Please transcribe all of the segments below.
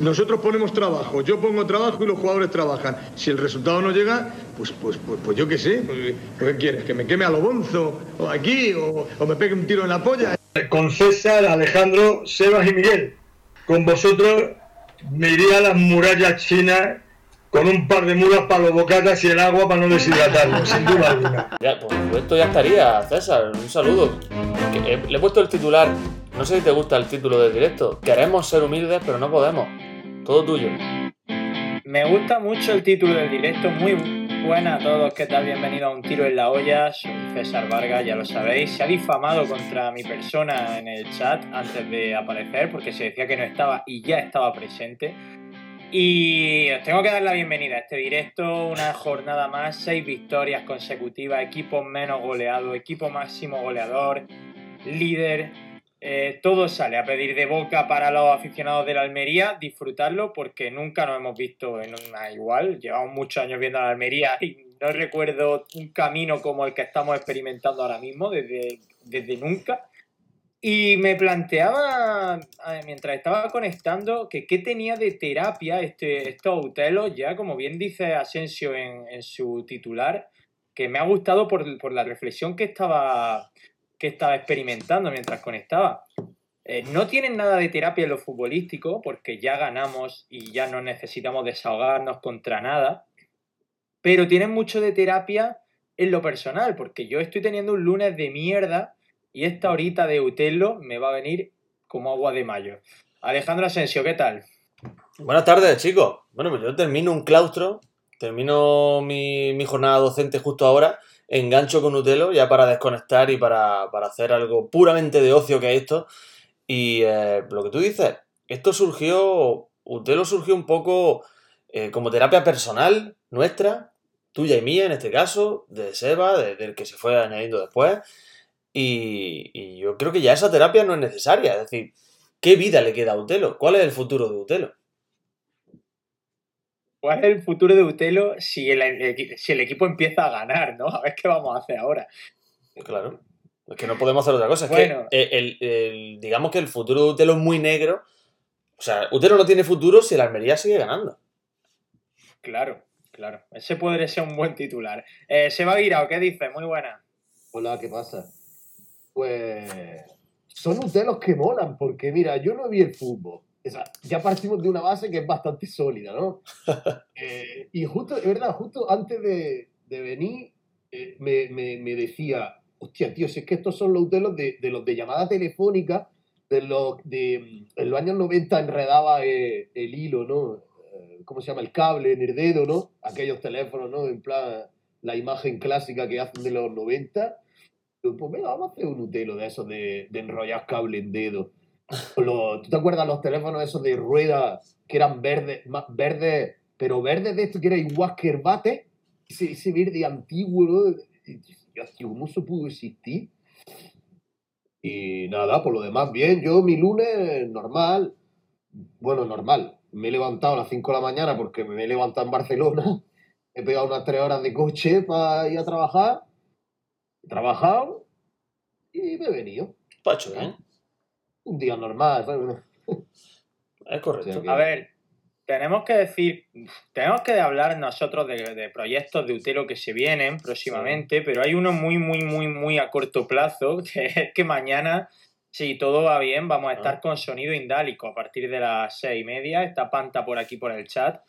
Nosotros ponemos trabajo, yo pongo trabajo y los jugadores trabajan. Si el resultado no llega, pues, pues, pues, pues yo qué sé. Pues, ¿Qué quieres? ¿Que me queme a lo bonzo? ¿O aquí? O, ¿O me pegue un tiro en la polla? Con César, Alejandro, Sebas y Miguel. Con vosotros me iría a las murallas chinas con un par de mulas para los bocatas y el agua para no deshidratarlo, sin duda alguna. Ya, pues esto ya estaría, César. Un saludo. Eh, le he puesto el titular. No sé si te gusta el título del directo. Queremos ser humildes, pero no podemos. Todo tuyo. Me gusta mucho el título del directo, muy buena a todos, ¿qué tal? Bienvenido a Un Tiro en la Olla, soy César Vargas, ya lo sabéis. Se ha difamado contra mi persona en el chat antes de aparecer porque se decía que no estaba y ya estaba presente. Y os tengo que dar la bienvenida a este directo, una jornada más, seis victorias consecutivas, equipo menos goleado, equipo máximo goleador, líder, eh, todo sale a pedir de boca para los aficionados de la Almería, disfrutarlo porque nunca nos hemos visto en una igual, llevamos muchos años viendo a la Almería y no recuerdo un camino como el que estamos experimentando ahora mismo desde, desde nunca. Y me planteaba, mientras estaba conectando, que qué tenía de terapia este, estos Utelos, ya como bien dice Asensio en, en su titular, que me ha gustado por, por, la reflexión que estaba, que estaba experimentando mientras conectaba. Eh, no tienen nada de terapia en lo futbolístico, porque ya ganamos y ya no necesitamos desahogarnos contra nada, pero tienen mucho de terapia en lo personal, porque yo estoy teniendo un lunes de mierda y esta horita de Utelo me va a venir como agua de mayo. Alejandro Asensio, ¿qué tal? Buenas tardes, chicos. Bueno, pues yo termino un claustro, termino mi, mi jornada docente justo ahora, engancho con Utelo ya para desconectar y para, para hacer algo puramente de ocio que es esto. Y eh, lo que tú dices, esto surgió, Utelo surgió un poco eh, como terapia personal nuestra, tuya y mía en este caso, de Seba, de, del que se fue añadiendo después. Y, yo creo que ya esa terapia no es necesaria. Es decir, ¿qué vida le queda a Utelo? ¿Cuál es el futuro de Utelo? ¿Cuál es el futuro de Utelo si el, si el equipo empieza a ganar, ¿no? A ver qué vamos a hacer ahora. Claro. Es que no podemos hacer otra cosa. Es bueno, que el, el, digamos que el futuro de Utelo es muy negro. O sea, Utelo no tiene futuro si el Almería sigue ganando. Claro, claro. Ese podría ser un buen titular. Eh, Seba Guirao, ¿qué dices? Muy buena. Hola, ¿qué pasa? Pues son ustedes que molan, porque mira, yo no vi el fútbol. O sea, ya partimos de una base que es bastante sólida, ¿no? eh, y justo, es verdad, justo antes de, de venir, eh, me, me, me, decía, hostia, tío, si es que estos son los utelos de, de los de llamada telefónica, de los de en los años 90 enredaba eh, el hilo, ¿no? Eh, ¿Cómo se llama? El cable en el dedo, ¿no? Aquellos teléfonos, ¿no? En plan, la imagen clásica que hacen de los 90 pues venga, vamos a hacer un utelo de esos de, de enrollar cable en dedo. Los, ¿Tú te acuerdas los teléfonos esos de ruedas que eran verdes, más verdes, pero verdes de esto que era igual que el bate? Ese, ese verde antiguo, ¿no? Y, ¿Cómo se pudo existir? Y nada, por lo demás, bien. Yo mi lunes normal. Bueno, normal. Me he levantado a las 5 de la mañana porque me he levantado en Barcelona. He pegado unas 3 horas de coche para ir a trabajar he trabajado y me he venido. Pacho, ¿eh? Un día normal. Es correcto. A ver, tenemos que decir, tenemos que hablar nosotros de, de, proyectos de Utero que se vienen próximamente, sí. pero hay uno muy, muy, muy, muy a corto plazo, que es que mañana, si todo va bien, vamos a estar ah. con sonido indálico a partir de las seis y media. Está Panta por aquí por el chat.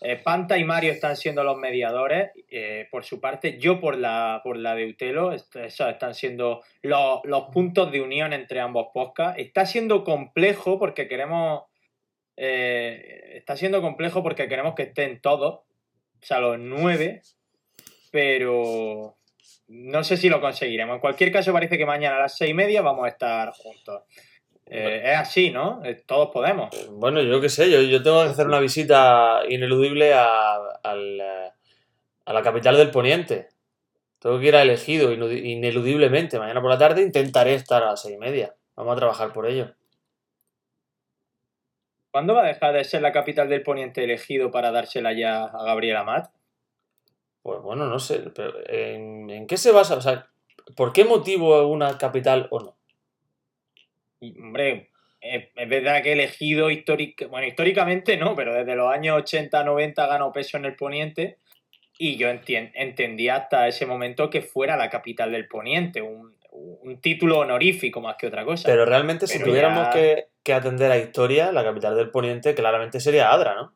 Eh, Panta y Mario están siendo los mediadores, eh, por su parte, yo por la, por la de Utelo, están siendo los, los puntos de unión entre ambos podcasts. Está siendo complejo porque queremos, eh, está siendo complejo porque queremos que estén todos, o sea, los nueve, pero no sé si lo conseguiremos. En cualquier caso, parece que mañana a las seis y media vamos a estar juntos. Eh, es así, ¿no? Eh, todos podemos. Bueno, yo qué sé, yo, yo tengo que hacer una visita ineludible a, a, la, a la capital del Poniente. Tengo que ir a elegido ineludiblemente. Mañana por la tarde intentaré estar a las seis y media. Vamos a trabajar por ello. ¿Cuándo va a dejar de ser la capital del Poniente elegido para dársela ya a Gabriel Amat? Pues bueno, no sé. Pero ¿en, ¿En qué se basa? O sea, ¿por qué motivo una capital o no? Y, hombre, es, es verdad que he elegido bueno, históricamente no, pero desde los años 80, 90 ganó peso en el Poniente y yo entien- entendía hasta ese momento que fuera la capital del Poniente, un, un título honorífico más que otra cosa. Pero realmente, si tuviéramos ya- que, que atender a historia, la capital del Poniente claramente sería Adra, ¿no?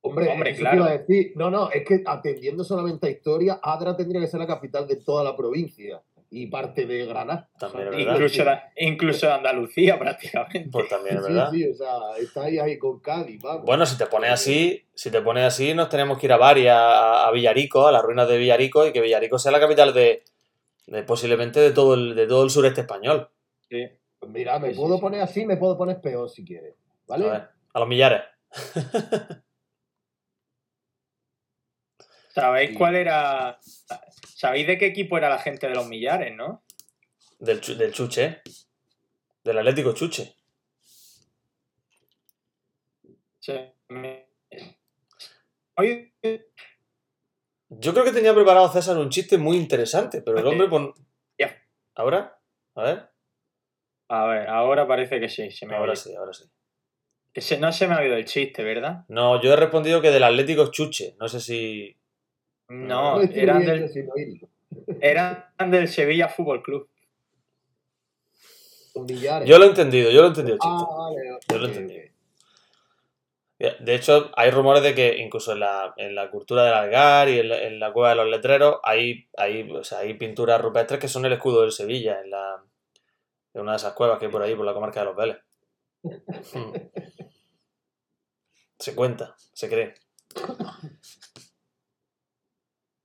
Hombre, Hombre, eso claro. iba a decir. No, no, es que atendiendo solamente a historia, Adra tendría que ser la capital de toda la provincia y parte de Granada. También es Sí, verdad. incluso, de, incluso de Andalucía prácticamente. Pues también es Sí, verdad. sí, o sea, está ahí, ahí con Cádiz, vamos. Bueno, si te pones así, si te pones así, nos tenemos que ir a Bari, a, a Villarico, a las ruinas de Villarico, y que Villarico sea la capital de, de posiblemente de todo el, de todo el sureste español. Sí. Pues mira, me Sí, sí, puedo sí. poner así, me puedo poner peor si quieres. ¿Vale? A ver, a los millares. ¿Sabéis cuál era? ¿Sabéis de qué equipo era la gente de los millares, no? Del, del Chuche. Del Atlético Chuche. Sí. Me- Oye, Yo creo que tenía preparado César un chiste muy interesante, pero el hombre pon... Ya. ¿Ahora? A ver. a ver, ahora parece que sí, se me Ahora sí, ahora sí. Que se- no se me ha oído el chiste, ¿verdad? No, yo he respondido que del Atlético Chuche. No sé si... No, eran del, eran del Sevilla Fútbol Club. Yo lo he entendido, yo lo he entendido. Ah, vale. Yo lo ok, entendí. ok. De hecho, hay rumores de que incluso en la, en la cultura del Algar y en la, en la cueva de los letreros hay, hay, o sea, hay pinturas rupestres que son el escudo del Sevilla en, la, en una de esas cuevas que hay por ahí, por la comarca de los Vélez. Hmm. Se cuenta, se cree.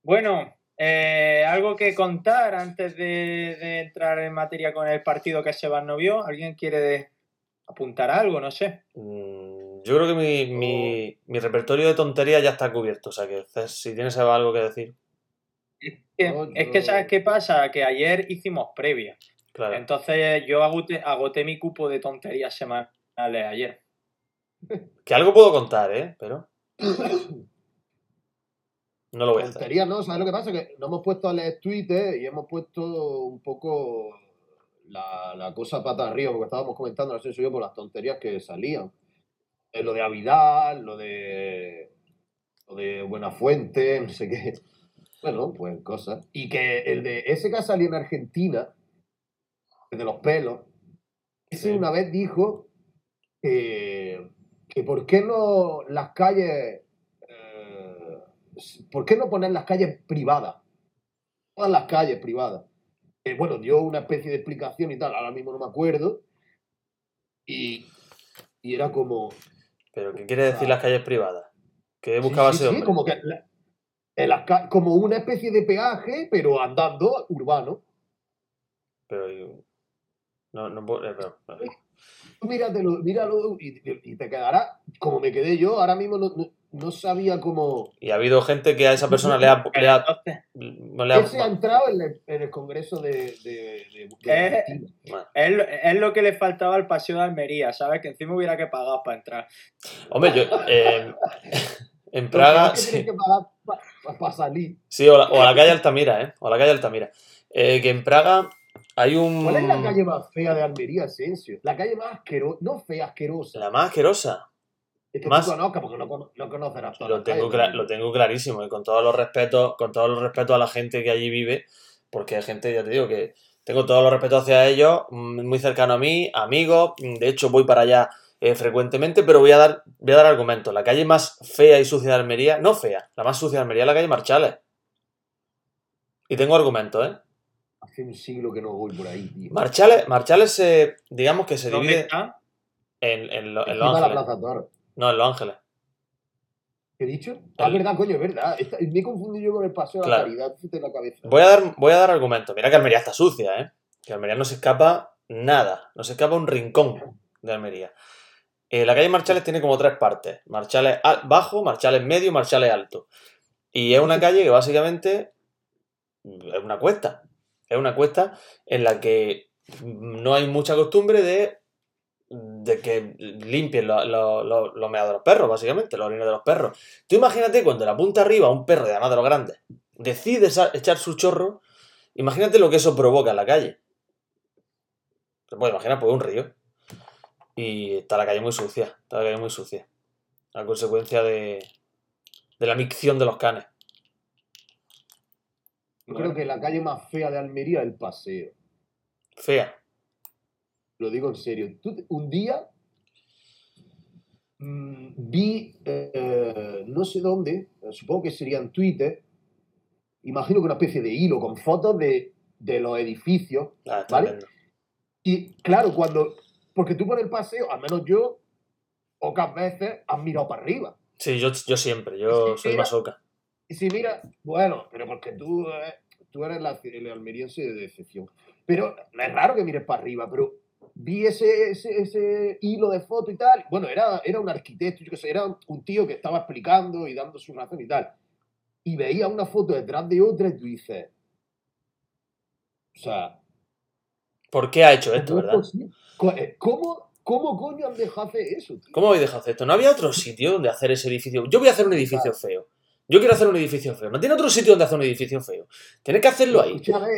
Bueno, eh, algo que contar antes de, de entrar en materia con el partido que Sebas no vio. ¿Alguien quiere apuntar algo? No sé. Mm, Yo creo que mi, mi, mi repertorio de tonterías ya está cubierto, o sea que si tienes algo que decir, Que- Es que, ¿sabes qué pasa? Que ayer hicimos previa. claro. Entonces yo agoté, agoté mi cupo de tonterías semanales ayer. Que algo puedo contar, ¿eh? Pero... No lo voy a hacer. Tontería, ¿no? ¿Sabes lo que pasa? Que nos hemos puesto a leer Twitter y hemos puesto un poco la, la cosa pata arriba, porque estábamos comentando, no sé si yo, por las tonterías que salían. Eh, lo de Avidal, lo de. Lo de Buenafuente, no sé qué. Bueno, pues cosas. Y que el de ese que salió en Argentina, el de los pelos, ese Sí. una vez dijo que, que por qué no las calles. ¿Por qué no poner las calles privadas? Todas las calles privadas. Eh, bueno, dio una especie de explicación y tal, ahora mismo no me acuerdo. Y, y era como. Pero ¿qué quiere decir las calles privadas? ¿Qué buscaba Sí, sí, ese sí, hombre? como, que la- en las como una especie de peaje, pero andando urbano. Pero... yo- No, no puedo... eh, pero- Míratelo, míralo y, y te quedará como me quedé yo. Ahora mismo no, no- no sabía cómo. Y ha habido gente que a esa persona le ha... Le ha, no le ha- Ese ha entrado en el, en el Congreso de, de, de- de Eh, es, lo- es lo que le faltaba al paseo de Almería, ¿sabes? Que encima hubiera que pagar para entrar. Hombre, yo... eh, en Praga... que Sí, que pagar para salir. sí, o, la, o a la calle Altamira, ¿eh? O a la calle Altamira. Eh, que en Praga hay un... ¿Cuál es la calle más fea de Almería, Asensio? La calle más asquerosa, no fea, asquerosa. La más asquerosa. Es que más- tú conozcas porque cono- no conocerás Lo tengo, calles. cla- lo tengo clarísimo y con todos los respetos, con todos los respetos a la gente que allí vive, porque hay gente, ya te digo, que tengo todos los respetos hacia ellos, mm, muy cercano a mí, amigos, mm, de hecho voy para allá eh, frecuentemente, pero voy a dar, voy a dar argumentos. La calle más fea y sucia de Almería, no fea, la más sucia de Almería es la calle Marchales. Y tengo argumentos, ¿eh? Hace un siglo que no voy por ahí, tío. Marchales, Marchales se, digamos que se ¿Dónde divide está? en, en lo- en Los la. Plaza Toro. No, en Los Ángeles. ¿Qué he dicho? Ah, El- verdad, coño, es verdad. Me he confundido yo con el paseo de Claro. la caridad. La cabeza. Voy a dar, voy a dar argumentos. Mira que Almería está sucia, ¿eh? Que Almería no se escapa nada. No se escapa un rincón de Almería. Eh, la calle Marchales tiene como tres partes. Marchales al- bajo, Marchales medio, Marchales alto. Y es una calle que básicamente es una cuesta. Es una cuesta en la que no hay mucha costumbre de, de que limpien lo- lo- lo- los meados de los perros, básicamente, los orines de los perros. Tú imagínate cuando la punta arriba un perro, además de los grandes, decide echar su chorro, imagínate lo que eso provoca en la calle. Se puede imaginar, pues un río. y está la calle muy sucia, está la calle muy sucia. A consecuencia de, de la micción de los canes. Yo creo que la calle más fea de Almería es el paseo. Fea. Lo digo en serio. Tú- un día mm, vi, eh, no sé dónde, supongo que sería en Twitter, imagino que una especie de hilo con fotos de, de los edificios. Ah, ¿Vale? Y claro, cuando, porque tú por el paseo, al menos yo, pocas veces has mirado para arriba. Sí, yo, yo siempre, yo Sí, soy mira. masoca. Y si mira, bueno, pero porque tú, eh, tú eres la, el almeriense de excepción. Pero es raro que mires para arriba, pero vi ese, ese, ese hilo de foto y tal. Bueno, era, era un arquitecto, yo qué sé, era un tío que estaba explicando y dando su razón y tal. Y veía una foto detrás de otra y tú dices, o sea, ¿Por qué ha hecho esto, ¿cómo es verdad? eh, ¿Cómo, ¿Cómo coño han dejado hacer eso, tío? ¿Cómo habéis dejado hacer esto? ¿No había otro sitio donde hacer ese edificio? Yo voy a hacer un edificio feo. Yo quiero hacer un edificio feo. No tiene otro sitio donde hacer un edificio feo. Tienes que hacerlo ahí. Escúchame,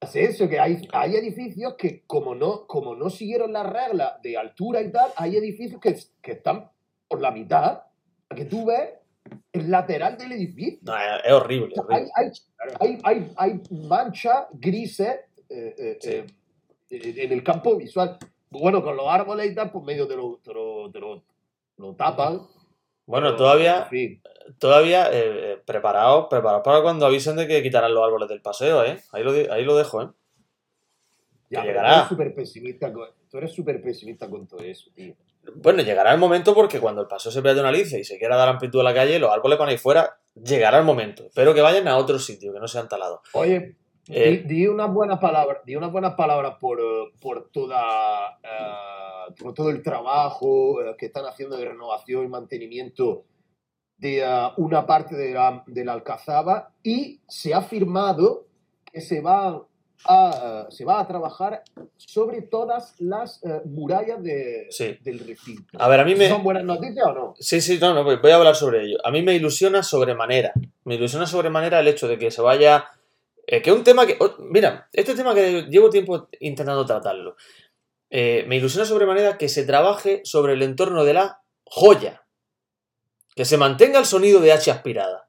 es eso, que hay, hay edificios que como no, como no siguieron las reglas de altura y tal, hay edificios que, que están por la mitad, que tú ves el lateral del edificio. No, es, horrible. O sea, horrible. hay, hay, hay, hay, manchas grises eh, eh, Sí. eh, en el campo visual. Bueno, con los árboles y tal, pues medio te lo, te lo, te lo- lo tapan. Bueno, todavía, en fin. Todavía eh, eh, preparaos, preparaos para cuando avisen de que quitarán los árboles del paseo, ¿eh? Ahí lo, ahí lo dejo, ¿eh? Ya, que pero llegará. Tú eres súper pesimista, con- tú eres súper pesimista con todo eso, tío. Bueno, llegará el momento porque cuando el paseo se peatonalice y se quiera dar amplitud a la calle, los árboles van ahí fuera, llegará el momento. Espero que vayan a otro sitio, que no sean talados. Oye, Eh, di, di unas buenas palabras, di unas buenas palabras por, eh, por toda eh, por todo el trabajo eh, que están haciendo de renovación y mantenimiento de eh, una parte de la, de la Alcazaba y se ha firmado que se va a, eh, se va a trabajar sobre todas las eh, murallas de- Sí. del recinto. A ver, a mí me... ¿Son buenas noticias o no? Sí, sí, no, no, voy a hablar sobre ello. A mí me ilusiona sobremanera. Me ilusiona sobremanera el hecho de que se vaya. eh, que es un tema que. oh, mira, este tema que llevo tiempo intentando tratarlo. Eh, me ilusiona sobremanera que se trabaje sobre el entorno de la joya. Que se mantenga el sonido de H aspirada.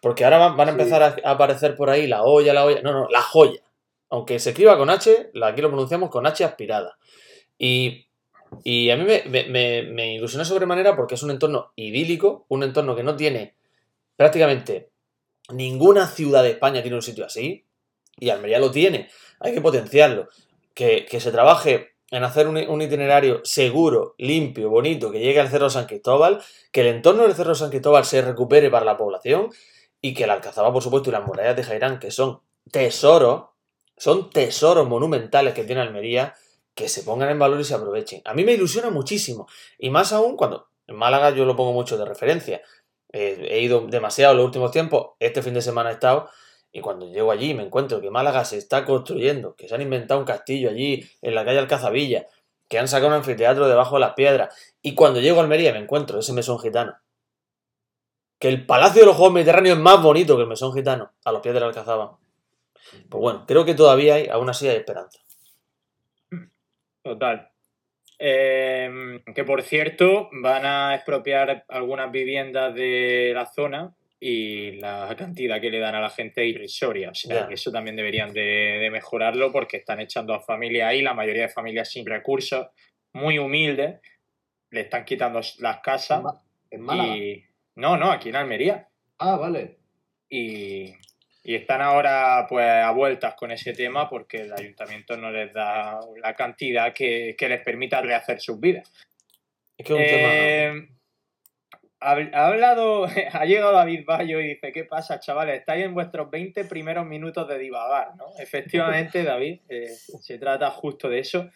Porque ahora van, van a empezar a, a aparecer por ahí la olla, la olla. No, no, la joya. Aunque se escriba con H, la- aquí lo pronunciamos con H aspirada. Y, y a mí me, me- me- me ilusiona sobremanera porque es un entorno idílico, un entorno que no tiene prácticamente ninguna ciudad de España tiene un sitio así. Y Almería lo tiene. Hay que potenciarlo. Que, que se trabaje en hacer un, itinerario seguro, limpio, bonito, que llegue al Cerro San Cristóbal, que el entorno del Cerro San Cristóbal se recupere para la población y que la Alcazaba, por supuesto, y las murallas de Jairán, que son tesoros, son tesoros monumentales que tiene Almería, que se pongan en valor y se aprovechen. A mí me ilusiona muchísimo. Y más aún cuando en Málaga yo lo pongo mucho de referencia. Eh, he ido demasiado los últimos tiempos, este fin de semana he estado, y cuando llego allí me encuentro que Málaga se está construyendo, que se han inventado un castillo allí en la calle Alcazabilla, que han sacado un anfiteatro debajo de las piedras, y cuando llego a Almería me encuentro ese mesón gitano. Que el Palacio de los Juegos Mediterráneos es más bonito que el mesón gitano, a los pies de la Alcazaba. Pues bueno, creo que todavía hay, aún así hay esperanza. Total. Eh, que por cierto, van a expropiar algunas viviendas de la zona y la cantidad que le dan a la gente es irrisoria. O sea, que eso también deberían de, de mejorarlo porque están echando a familias ahí, la mayoría de familias sin recursos, muy humildes, le están quitando las casas en Málaga. y... No, no, aquí en Almería. Ah, vale. Y, y están ahora pues a vueltas con ese tema porque el ayuntamiento no les da la cantidad que, que les permita rehacer sus vidas. Es que es un tema... Eh, ha hablado, ha llegado David Bayo y dice, ¿qué pasa, chavales? Estáis en vuestros 20 primeros minutos de divagar, ¿no? Efectivamente, David, eh, se trata justo de eso.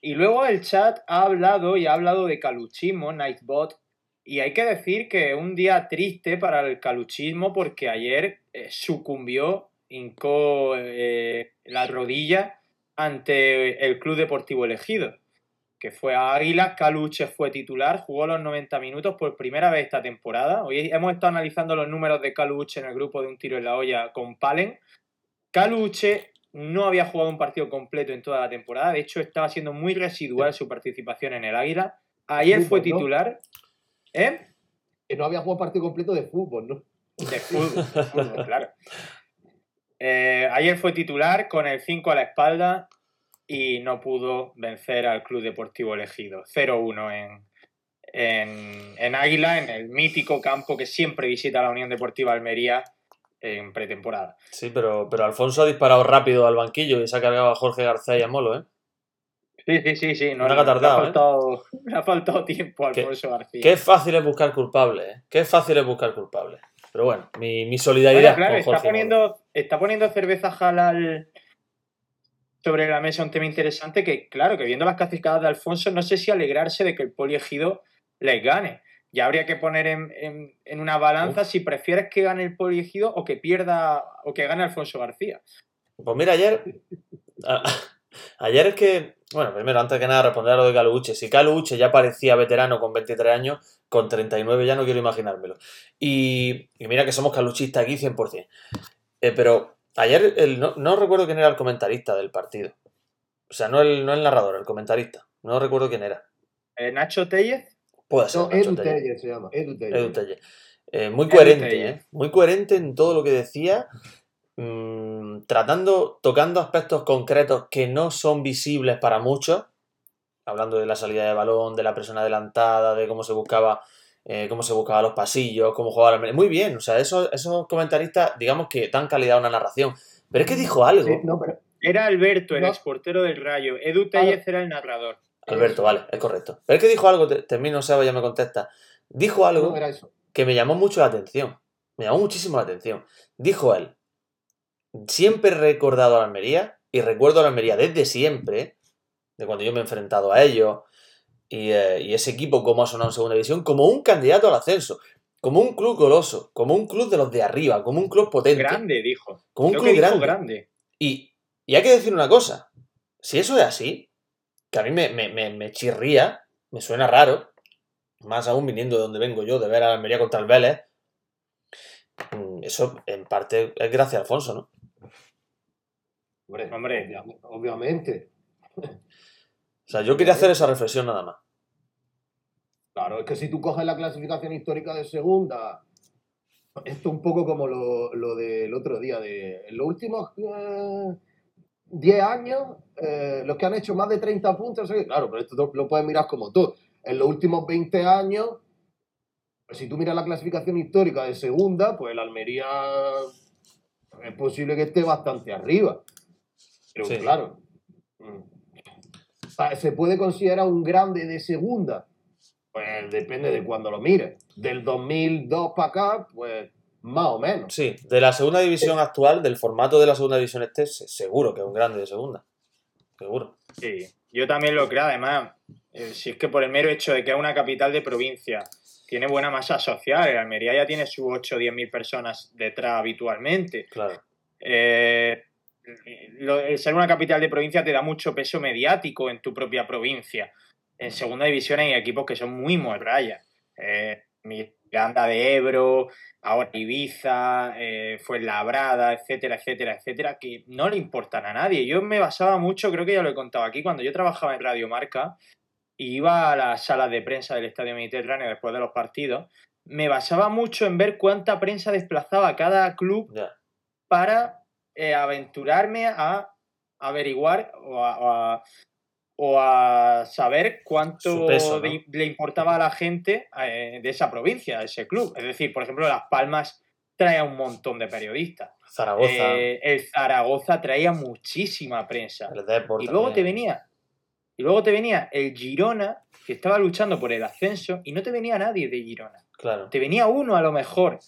Y luego el chat ha hablado y ha hablado de caluchismo, Nightbot, y hay que decir que un día triste para el caluchismo porque ayer eh, sucumbió, hincó eh, la rodilla ante el Club Deportivo Elegido que fue a Águilas, Caluche fue titular, jugó los 90 minutos por primera vez esta temporada. Hoy hemos estado analizando los números de Caluche en el grupo de Un Tiro en la Olla con Palen. Caluche no había jugado un partido completo en toda la temporada. De hecho, estaba siendo muy residual su participación en el Águila. Ayer fue titular. ¿Eh? Que no había jugado partido completo de fútbol, ¿no? De fútbol, de fútbol claro. Eh, ayer fue titular con el 5 a la espalda y no pudo vencer al Club Deportivo Elegido. 0-1 en, en, en, Águila, en el mítico campo que siempre visita la Unión Deportiva Almería en pretemporada. Sí, pero, pero Alfonso ha disparado rápido al banquillo y se ha cargado a Jorge García y a Molo, ¿eh? Sí, sí, sí, sí. No, le, ha tardado, ha faltado, ¿eh? ha faltado tiempo a Alfonso García. Qué fácil es buscar culpables, ¿eh? Qué fácil es buscar culpables. Pero bueno, mi, mi solidaridad bueno, claro, con Jorge está poniendo, está poniendo cerveza halal sobre la mesa un tema interesante que, claro, que viendo las clasificadas de Alfonso, no sé si alegrarse de que el poliegido les gane. Ya habría que poner en, en, en una balanza Uf. si prefieres que gane el poliegido o que pierda o que gane Alfonso García. Pues mira, ayer. A, ayer es que. Bueno, primero, antes que nada, responder a lo de Caluche. Si Caluche ya parecía veterano con 23 años, con 39 ya no quiero imaginármelo. Y, y mira que somos caluchistas aquí 100%. Eh, pero ayer el, no, no, recuerdo quién era el comentarista del partido. O sea, no el, no el narrador, el comentarista. No recuerdo quién era. ¿Eh, ¿Nacho Tellez? Puede ser. No, Nacho Edu Tellez. Tellez se llama. Edu Tellez. Edu Tellez. Eh, muy coherente, Tellez. ¿eh? Muy coherente en todo lo que decía. Mmm, tratando, tocando aspectos concretos que no son visibles para muchos. Hablando de la salida de balón, de la presión adelantada, de cómo se buscaba eh, cómo se buscaba los pasillos, cómo jugaba la... Muy bien, o sea, esos, esos comentaristas, digamos que dan calidad a una narración. Pero es que dijo algo. Sí, no, pero Era Alberto, el No. exportero del Rayo. Edu Tellez era el narrador. Alberto, vale, es correcto. Pero es que dijo algo, te- termino, Seba, ya me contesta. Dijo algo no era eso. que me llamó mucho la atención. Me llamó muchísimo la atención. Dijo él, siempre he recordado a la Almería, y recuerdo a la Almería desde siempre, de cuando yo me he enfrentado a ellos, y, eh, y ese equipo como ha sonado en segunda división, como un candidato al ascenso, como un club goloso, como un club de los de arriba, como un club potente, Grande, dijo. como un Creo club grande. grande. Y, y hay que decir una cosa, si eso es así, que a mí me, me, me, me chirría, me suena raro, más aún viniendo de donde vengo yo, de ver a la Almería contra el Vélez, mm, eso en parte es gracias a Alfonso, ¿no? Hombre, Hombre. obvia- obviamente. O sea, yo quería hacer esa reflexión nada más. Claro, es que si tú coges la clasificación histórica de segunda, esto un poco como lo, lo del otro día, de en los últimos eh, 10 años, eh, los que han hecho más de 30 puntos, eh, claro, pero esto lo puedes mirar como tú. En los últimos 20 años, pues si tú miras la clasificación histórica de segunda, pues el Almería es posible que esté bastante arriba. Pero Sí. claro, se puede considerar un grande de segunda. Pues depende de cuándo lo mires. Del 2002 para acá, pues más o menos. Sí, de la segunda división actual, del formato de la segunda división este, se- seguro que es un grande de segunda. Seguro. Sí, yo también lo creo. Además, eh, si es que por el mero hecho de que es una capital de provincia, tiene buena masa social. El Almería ya tiene sus 8 o 10 mil personas detrás habitualmente. Claro. Eh, ser una capital de provincia te da mucho peso mediático en tu propia provincia. En segunda división hay equipos que son muy morrayas. Eh, Miranda de Ebro, ahora Ibiza, eh, Fuenlabrada, etcétera, etcétera, etcétera, que no le importan a nadie. Yo me basaba mucho, creo que ya lo he contado aquí, cuando yo trabajaba en Radio Marca y iba a las salas de prensa del Estadio Mediterráneo después de los partidos, me basaba mucho en ver cuánta prensa desplazaba cada club para eh, aventurarme a averiguar o a, o a- o a saber cuánto peso, ¿no? de- le importaba a la gente eh, de esa provincia, de ese club. Es decir, por ejemplo, Las Palmas trae a un montón de periodistas. Zaragoza, Eh, el Zaragoza traía muchísima prensa. el Y luego te venía, y luego te venía el Girona, que estaba luchando por el ascenso, y no te venía nadie de Girona. Claro. Te venía uno a lo mejor.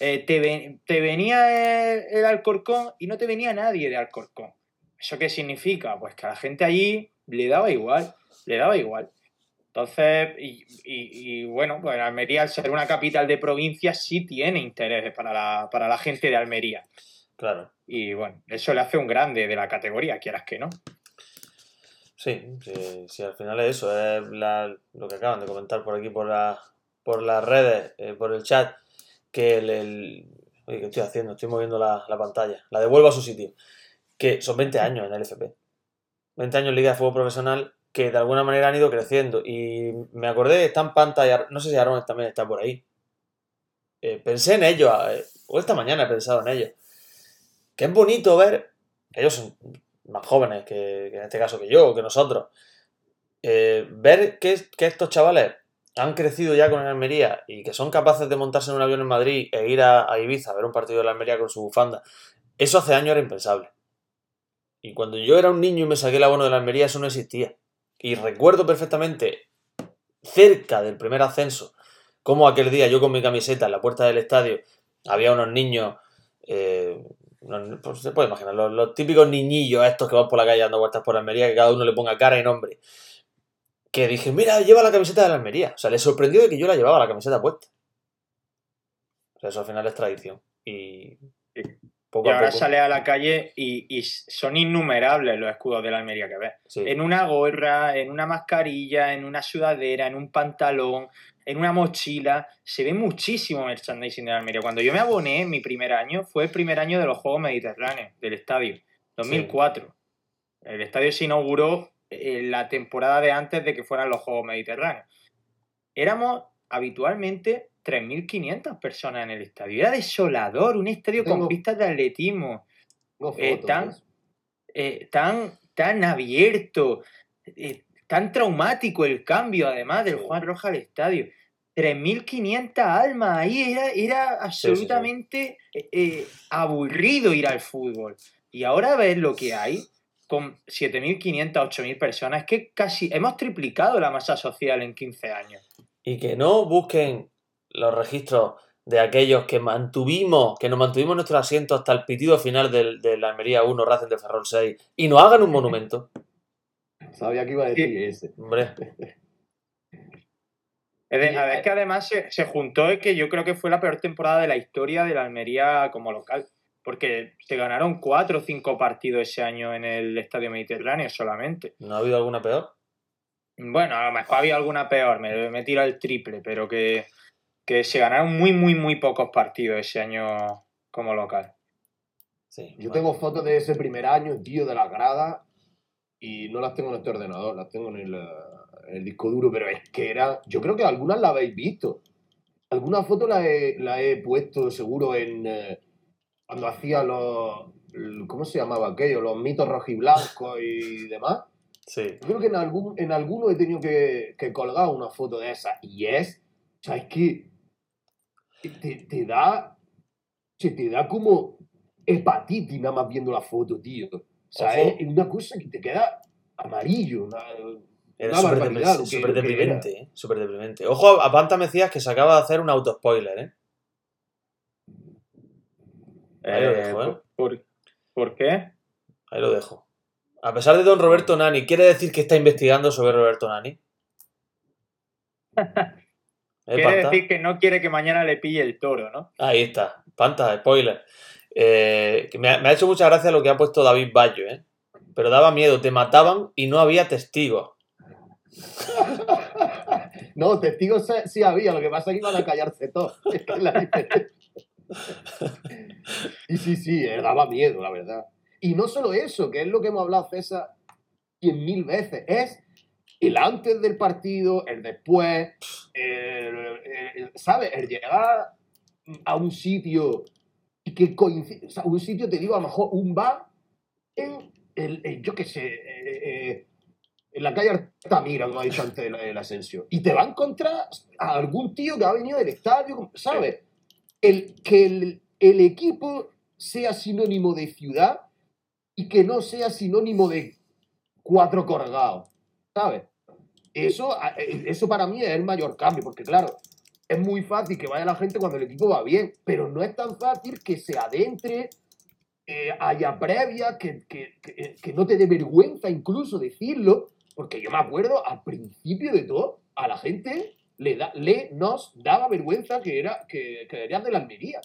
Eh, te, ven- te venía el, el Alcorcón y no te venía nadie de Alcorcón. ¿Eso qué significa? Pues que a la gente allí le daba igual, le daba igual. Entonces, y, y- y, bueno, pues Almería, al ser una capital de provincia, sí tiene interés para la, para la gente de Almería. Claro. Y bueno, eso le hace un grande de la categoría, quieras que no. Sí, sí, sí, al final es eso, es la- lo que acaban de comentar por aquí, por, la, por las redes, eh, por el chat, que el, Oye, ¿qué estoy haciendo? Estoy moviendo la, la pantalla. La devuelvo a su sitio. que son 20 años en el FP. 20 años en Liga de Fútbol Profesional que de alguna manera han ido creciendo. Y me acordé, está en pantalla, no sé si Aaron también está por ahí. Eh, pensé en ellos, eh, o esta mañana he pensado en ellos. Que es bonito ver, ellos son más jóvenes que, en este caso que yo, que nosotros, eh, ver que, que estos chavales han crecido ya con Almería y que son capaces de montarse en un avión en Madrid e ir a, Ibiza a ver un partido de la Almería con su bufanda, eso hace años era impensable. Y cuando yo era un niño y me saqué el abono de la Almería, eso no existía. Y recuerdo perfectamente, cerca del primer ascenso, como aquel día yo con mi camiseta en la puerta del estadio había unos niños, eh, unos- pues se puede imaginar, los, típicos niñillos estos que van por la calle dando vueltas por Almería, que cada uno le ponga cara y nombre. Que dije, mira, lleva la camiseta de la Almería. O sea, le sorprendió de que yo la llevaba la camiseta puesta. O sea, eso al final es tradición. Y poco Y ahora poco. sale a la calle y, y son innumerables los escudos de la Almería que ves. sí. En una gorra, en una mascarilla, en una sudadera, en un pantalón, en una mochila. Se ve muchísimo merchandising de la Almería. Cuando yo me aboné, mi primer año, fue el primer año de los Juegos Mediterráneos, del estadio, 2004. El estadio se inauguró en la temporada de antes de que fueran los Juegos Mediterráneos. Éramos habitualmente 3.500 personas en el estadio. Era desolador, un estadio con pistas de atletismo Eh, tan- ¿eh? eh, tan, tan abierto, eh, tan traumático el cambio, además, del. Juan Roja al estadio. 3.500 almas, ahí era, era sí. absolutamente eh, eh, aburrido ir al fútbol. Y ahora ves lo que hay con 7.500, 8.000 personas, es que casi hemos triplicado la masa social en 15 años. Y que no busquen los registros de aquellos que mantuvimos, que nos mantuvimos nuestro asiento hasta el pitido final del, de la Almería 1, Racing de Ferrol 6, y nos hagan un monumento. Sabía que iba a decir ese. Hombre, Es, eh, que además se, se juntó es que yo creo que fue la peor temporada de la historia de la Almería como local. Porque se ganaron cuatro o cinco partidos ese año en el Estadio Mediterráneo solamente. ¿no ha habido alguna peor? Bueno, a lo mejor había alguna peor, me, me tiro el triple, pero que, que se ganaron muy, muy, muy pocos partidos ese año como local. Sí. Yo bueno. tengo fotos de ese primer año, tío, de las gradas, y no las tengo en este ordenador, las tengo en el, eh, en el disco duro, pero es que era. Yo creo que algunas las habéis visto. Algunas fotos las he, las he puesto seguro en. Cuando hacía los. ¿Cómo se llamaba aquello? Los mitos rojiblancos y demás. Sí. Yo creo que en, algún, en alguno he tenido que, que colgar una foto de esa. Y es. O sea, es que. Te, te da. Se te da como hepatitis nada más viendo la foto, tío. O sea, Ojo. es una cosa que te queda amarillo. Una, Era súper deprimente, ¿eh? Súper deprimente. Ojo, a Panta me decías que se acaba de hacer un auto-spoiler, ¿eh? Ahí lo dejo, ¿eh? ¿por, por qué? Ahí lo dejo. A pesar de don Roberto Nani, ¿quiere decir que está investigando sobre Roberto Nani? ¿Eh, Quiere decir que no quiere que mañana le pille el toro, ¿no? Ahí está, Panta, spoiler. Eh, me, ha, me ha hecho mucha gracia lo que ha puesto David Bayo, ¿eh? Pero daba miedo, te mataban y no había testigos. No, testigos sí- sí había, lo que pasa es que iban a callarse todos. Y sí, sí, eh, daba miedo, la verdad. Y no solo eso, que es lo que hemos hablado César cien mil veces, es el antes del partido, el después, el- el- ¿sabes? El llegar a un sitio que coincide, o sea, un sitio, te digo, a lo mejor un bar en, el, en, yo qué sé, eh, eh, en la calle Altamira, como ha dicho antes el, el Asensio, y te va a encontrar a algún tío que ha venido del estadio, ¿sabes? El, que el, el equipo sea sinónimo de ciudad y que no sea sinónimo de cuatro colgados, ¿sabes? Eso, eh, eso para mí es el mayor cambio, porque claro, es muy fácil que vaya la gente cuando el equipo va bien, pero no es tan fácil que se adentre, eh, haya previa, que, que, que- que no te dé vergüenza incluso decirlo, porque yo me acuerdo al principio de todo, a la gente le, da, le nos daba vergüenza que, era, que, de la Almería.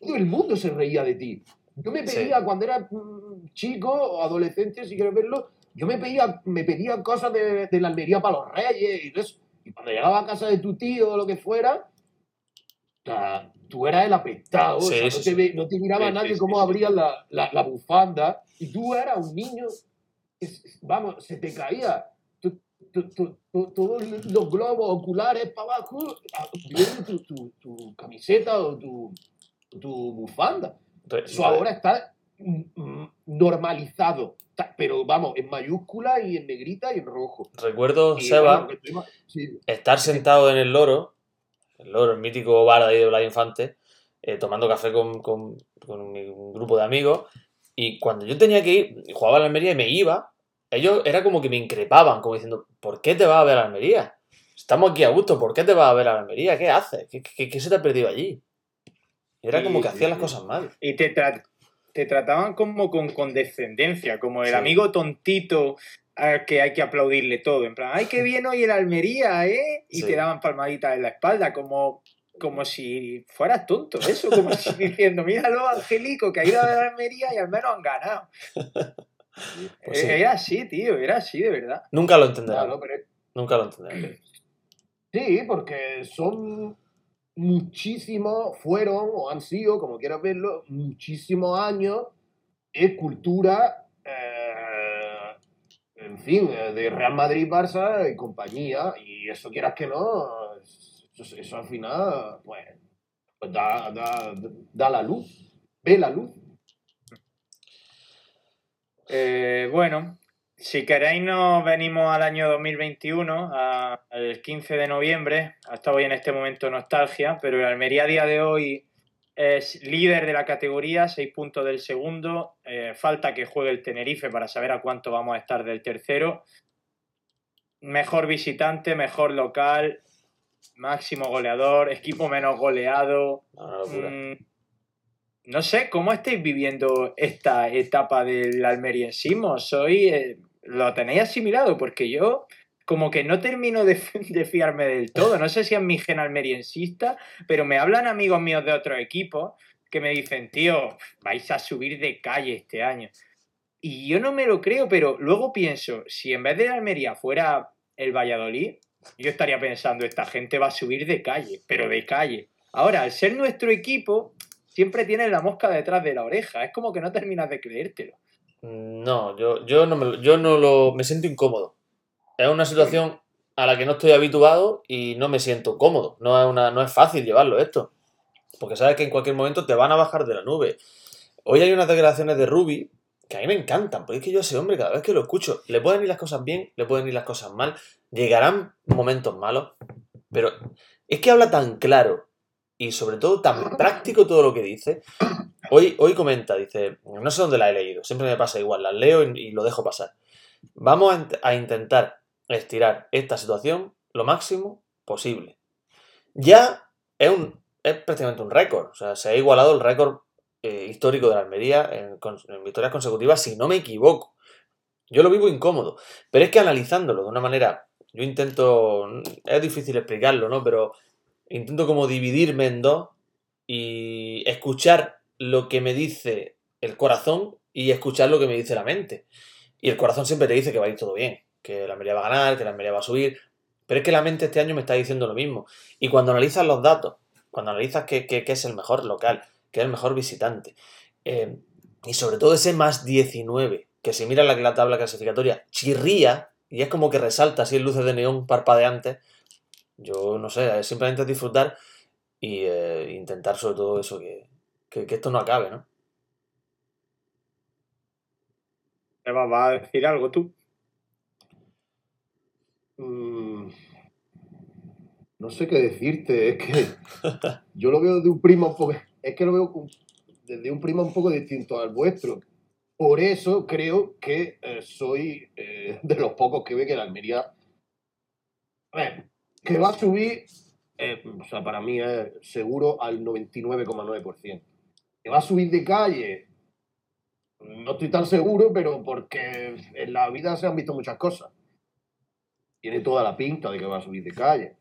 Todo el mundo se reía de ti. Yo me Sí. pedía, cuando era mm, chico o adolescente, si quieres verlo, yo me pedía, me pedía cosas de, de la Almería para los reyes y eso. Y cuando llegaba a casa de tu tío o lo que fuera, sea, tú eras el apestado, o Sí, sea, no, sí, te, sí. ve- no te miraba Sí, nadie sí, cómo sí, sí. abrías la, la, la bufanda y tú eras un niño, vamos, se te caía tu- tu- tu- tu- todos los globos oculares para abajo ah, viendo tu, tu, tu camiseta o tu, tu bufanda. Eso ahora está mm, mm, normalizado, pero vamos, en mayúscula y en negrita y en rojo. Recuerdo, Y, Seba, bueno, sí, estar sentado en el loro, el loro, el mítico bar ahí de Blas Infante, eh, tomando café con, con- un grupo de amigos, y cuando yo tenía que ir, jugaba a la Almería y me iba, ellos era como que me increpaban, como diciendo, ¿por qué te vas a ver a la Almería? Estamos aquí a gusto, ¿por qué te vas a ver a la Almería? ¿Qué haces? ¿Qué, qué- qué se te ha perdido allí? Era como que sí, hacían las cosas mal. Y te, tra- te trataban como con condescendencia, como el Sí. amigo tontito al que hay que aplaudirle todo. En plan, ¡ay, qué bien hoy el Almería, eh! Y Sí. te daban palmaditas en la espalda, como, como si fueras tonto, eso, como si diciendo, míralo, Angelico, que ha ido a ver Almería y al menos han ganado. Pues sí. Era así, tío, era así, de verdad. Nunca lo entenderán. claro, pero Nunca lo entenderán. Sí, porque son muchísimos, fueron o han sido, como quieras verlo, muchísimos años de cultura, eh, en fin, eh, de Real Madrid, Barça y compañía, y eso quieras que no, eso, eso al final, pues, pues da, da, da la luz, ve la luz. Eh, bueno, si queréis nos venimos al año 2021, a- al 15 de noviembre. Hasta hoy en este momento nostalgia, pero el Almería a día de hoy es líder de la categoría, seis puntos del segundo. Eh, falta que juegue el Tenerife para saber a cuánto vamos a estar del tercero. Mejor visitante, mejor local, máximo goleador, equipo menos goleado. Locura. Mm, no sé, ¿cómo estáis viviendo esta etapa del almeriensismo? Soy, eh, ¿Lo tenéis asimilado? Porque yo como que no termino de, fiarme del todo. No sé si es mi gen almeriensista, pero me hablan amigos míos de otros equipos que me dicen, tío, vais a subir de calle este año. Y yo no me lo creo, pero luego pienso, si en vez de Almería fuera el Valladolid, yo estaría pensando, esta gente va a subir de calle, pero de calle. Ahora, al ser nuestro equipo, siempre tienes la mosca detrás de la oreja. Es como que no terminas de creértelo. No, yo, yo no me, yo no lo me siento incómodo. Es una situación a la que no estoy habituado y no me siento cómodo. No es una, no es fácil llevarlo esto. Porque sabes que en cualquier momento te van a bajar de la nube. Hoy hay unas declaraciones de Ruby que a mí me encantan, porque es que yo a ese hombre cada vez que lo escucho, le pueden ir las cosas bien, le pueden ir las cosas mal, llegarán momentos malos, pero es que habla tan claro y sobre todo tan práctico todo lo que dice. Hoy, hoy comenta, dice, no sé dónde la he leído, siempre me pasa igual, las leo y, lo dejo pasar. Vamos a, int- a intentar estirar esta situación lo máximo posible. Ya es, un, es prácticamente un récord, o sea, se ha igualado el récord eh, histórico de la Almería en, en victorias consecutivas, si no me equivoco. Yo lo vivo incómodo, pero es que analizándolo de una manera, yo intento, es difícil explicarlo, ¿no? Pero intento como dividirme en dos y escuchar lo que me dice el corazón y escuchar lo que me dice la mente. Y el corazón siempre te dice que va a ir todo bien, que la Almería va a ganar, que la Almería va a subir, pero es que la mente este año me está diciendo lo mismo. Y cuando analizas los datos, cuando analizas qué es el mejor local, qué es el mejor visitante, eh, y sobre todo ese más 19, que si miras la, la tabla clasificatoria, chirría, y es como que resalta así en luces de neón parpadeantes, yo no sé, es simplemente disfrutar y eh, intentar sobre todo eso, que, que, que esto no acabe, ¿no? Eva, ¿vas a decir algo tú? Mm, no sé qué decirte, es que yo lo veo de un primo un poco, es que lo veo desde un primo un poco distinto al vuestro. Por eso creo que eh, soy eh, de los pocos que ve que la Almería a ver, que va a subir, eh, o sea, para mí es seguro al 99,9%. Que va a subir de calle, no estoy tan seguro, pero porque en la vida se han visto muchas cosas tiene toda la pinta de que va a subir de calle.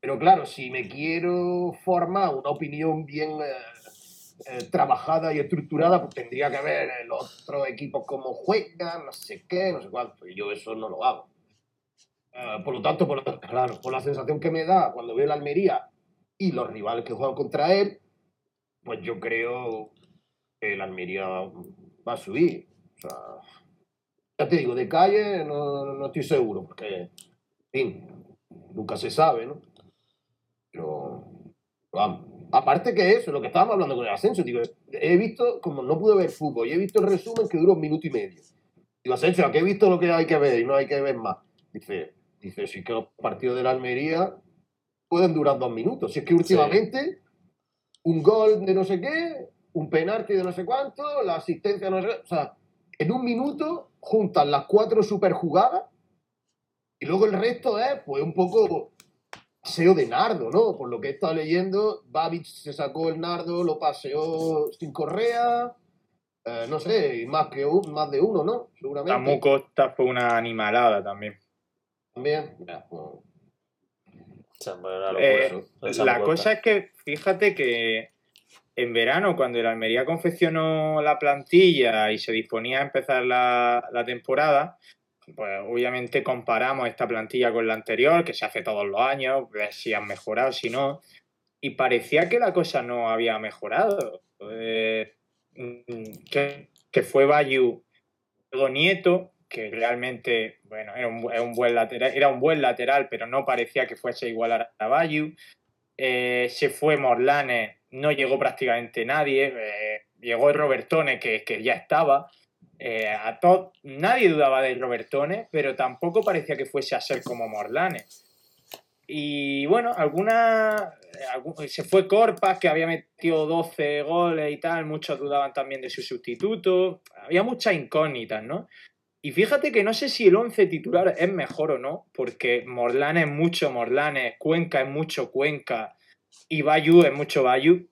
Pero claro, si me quiero formar una opinión bien eh, eh, trabajada y estructurada, pues tendría que ver el otro equipo cómo juegan, no sé qué, no sé cuánto. Y yo eso no lo hago. Eh, por lo tanto, por, la- claro, por la sensación que me da cuando veo la Almería y los rivales que juegan contra él, pues yo creo que el Almería va a subir. O sea, ya te digo, de calle no, no estoy seguro, porque, en fin, nunca se sabe, ¿no? Pero, vamos. Aparte que eso, lo que estábamos hablando con el ascenso, digo, he visto, como no pude ver fútbol, y he visto el resumen que dura un minuto y medio. Digo, Asensio, aquí he visto lo que hay que ver y no hay que ver más. Dice, dice, sí que los partidos de la Almería pueden durar dos minutos. Si es que últimamente un gol de no sé qué, un penalti de no sé cuánto, la asistencia no sé qué. O sea, en un minuto juntan las cuatro superjugadas y luego el resto es pues un poco paseo de nardo, ¿no? Por lo que he estado leyendo, Babic se sacó el nardo, lo paseó sin correa, eh, no sé, más, que un, más de uno, ¿no? Seguramente. Samu Costa fue una animalada también. También, bueno, Eh, la cosa es que, fíjate que en verano, cuando el Almería confeccionó la plantilla y se disponía a empezar la, la temporada, pues obviamente comparamos esta plantilla con la anterior, que se hace todos los años, ver si han mejorado, si no. Y parecía que la cosa no había mejorado. Eh, mm, que, que fue Bayu, luego Nieto, que realmente, bueno, era un, buen lateral, era un buen lateral, pero no parecía que fuese a igualar a Bayu. Eh, se fue Morlanes, no llegó prácticamente nadie. eh, llegó Robertone, que, que ya estaba. Eh, a to- nadie dudaba de Robertone, pero tampoco parecía que fuese a ser como Morlanes. Y bueno, alguna, se fue Corpas, que había metido 12 goles y tal. Muchos dudaban también de su sustituto. Había muchas incógnitas, ¿no? Y fíjate que no sé si el 11 titular es mejor o no, porque Morlanes es mucho Morlanes, Cuenca es mucho Cuenca y Bayu es mucho Bayu,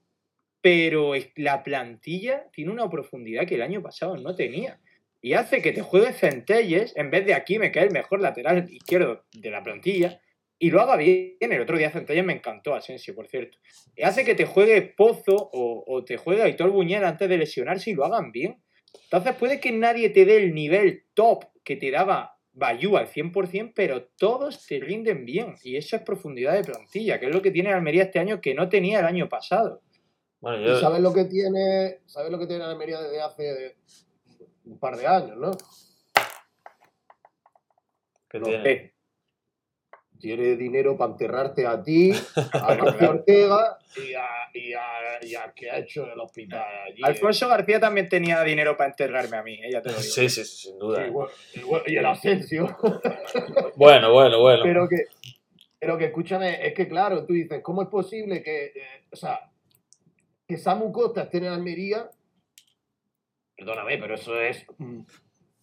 pero la plantilla tiene una profundidad que el año pasado no tenía. Y hace que te juegues Centelles en vez de aquí me cae el mejor lateral izquierdo de la plantilla y lo haga bien. El otro día Centelles me encantó, Asensio, por cierto. Hace que te juegue Pozo o, o te juegue Aitor Buñuel antes de lesionarse y lo hagan bien. Entonces puede que nadie te dé el nivel top que te daba Bayú al 100%, pero todos te rinden bien. Y eso es profundidad de plantilla, que es lo que tiene Almería este año que no tenía el año pasado. Bueno, ¿Y yo, sabes lo que tiene, sabes lo que tiene Almería desde hace un par de años, ¿no? ¿qué no, tiene? Eh, Tiene dinero para enterrarte a ti, a García Ortega y a, y, a, y a que ha hecho el hospital allí. Alfonso García también tenía dinero para enterrarme a mí, eh, ya te lo digo. Sí, sí, sí, sin duda. Y bueno, y el Asensio. Bueno, bueno, bueno. pero que, pero que escúchame, es que claro, tú dices, ¿cómo es posible que, eh, o sea, que Samu Costa esté en Almería? Perdóname, pero eso es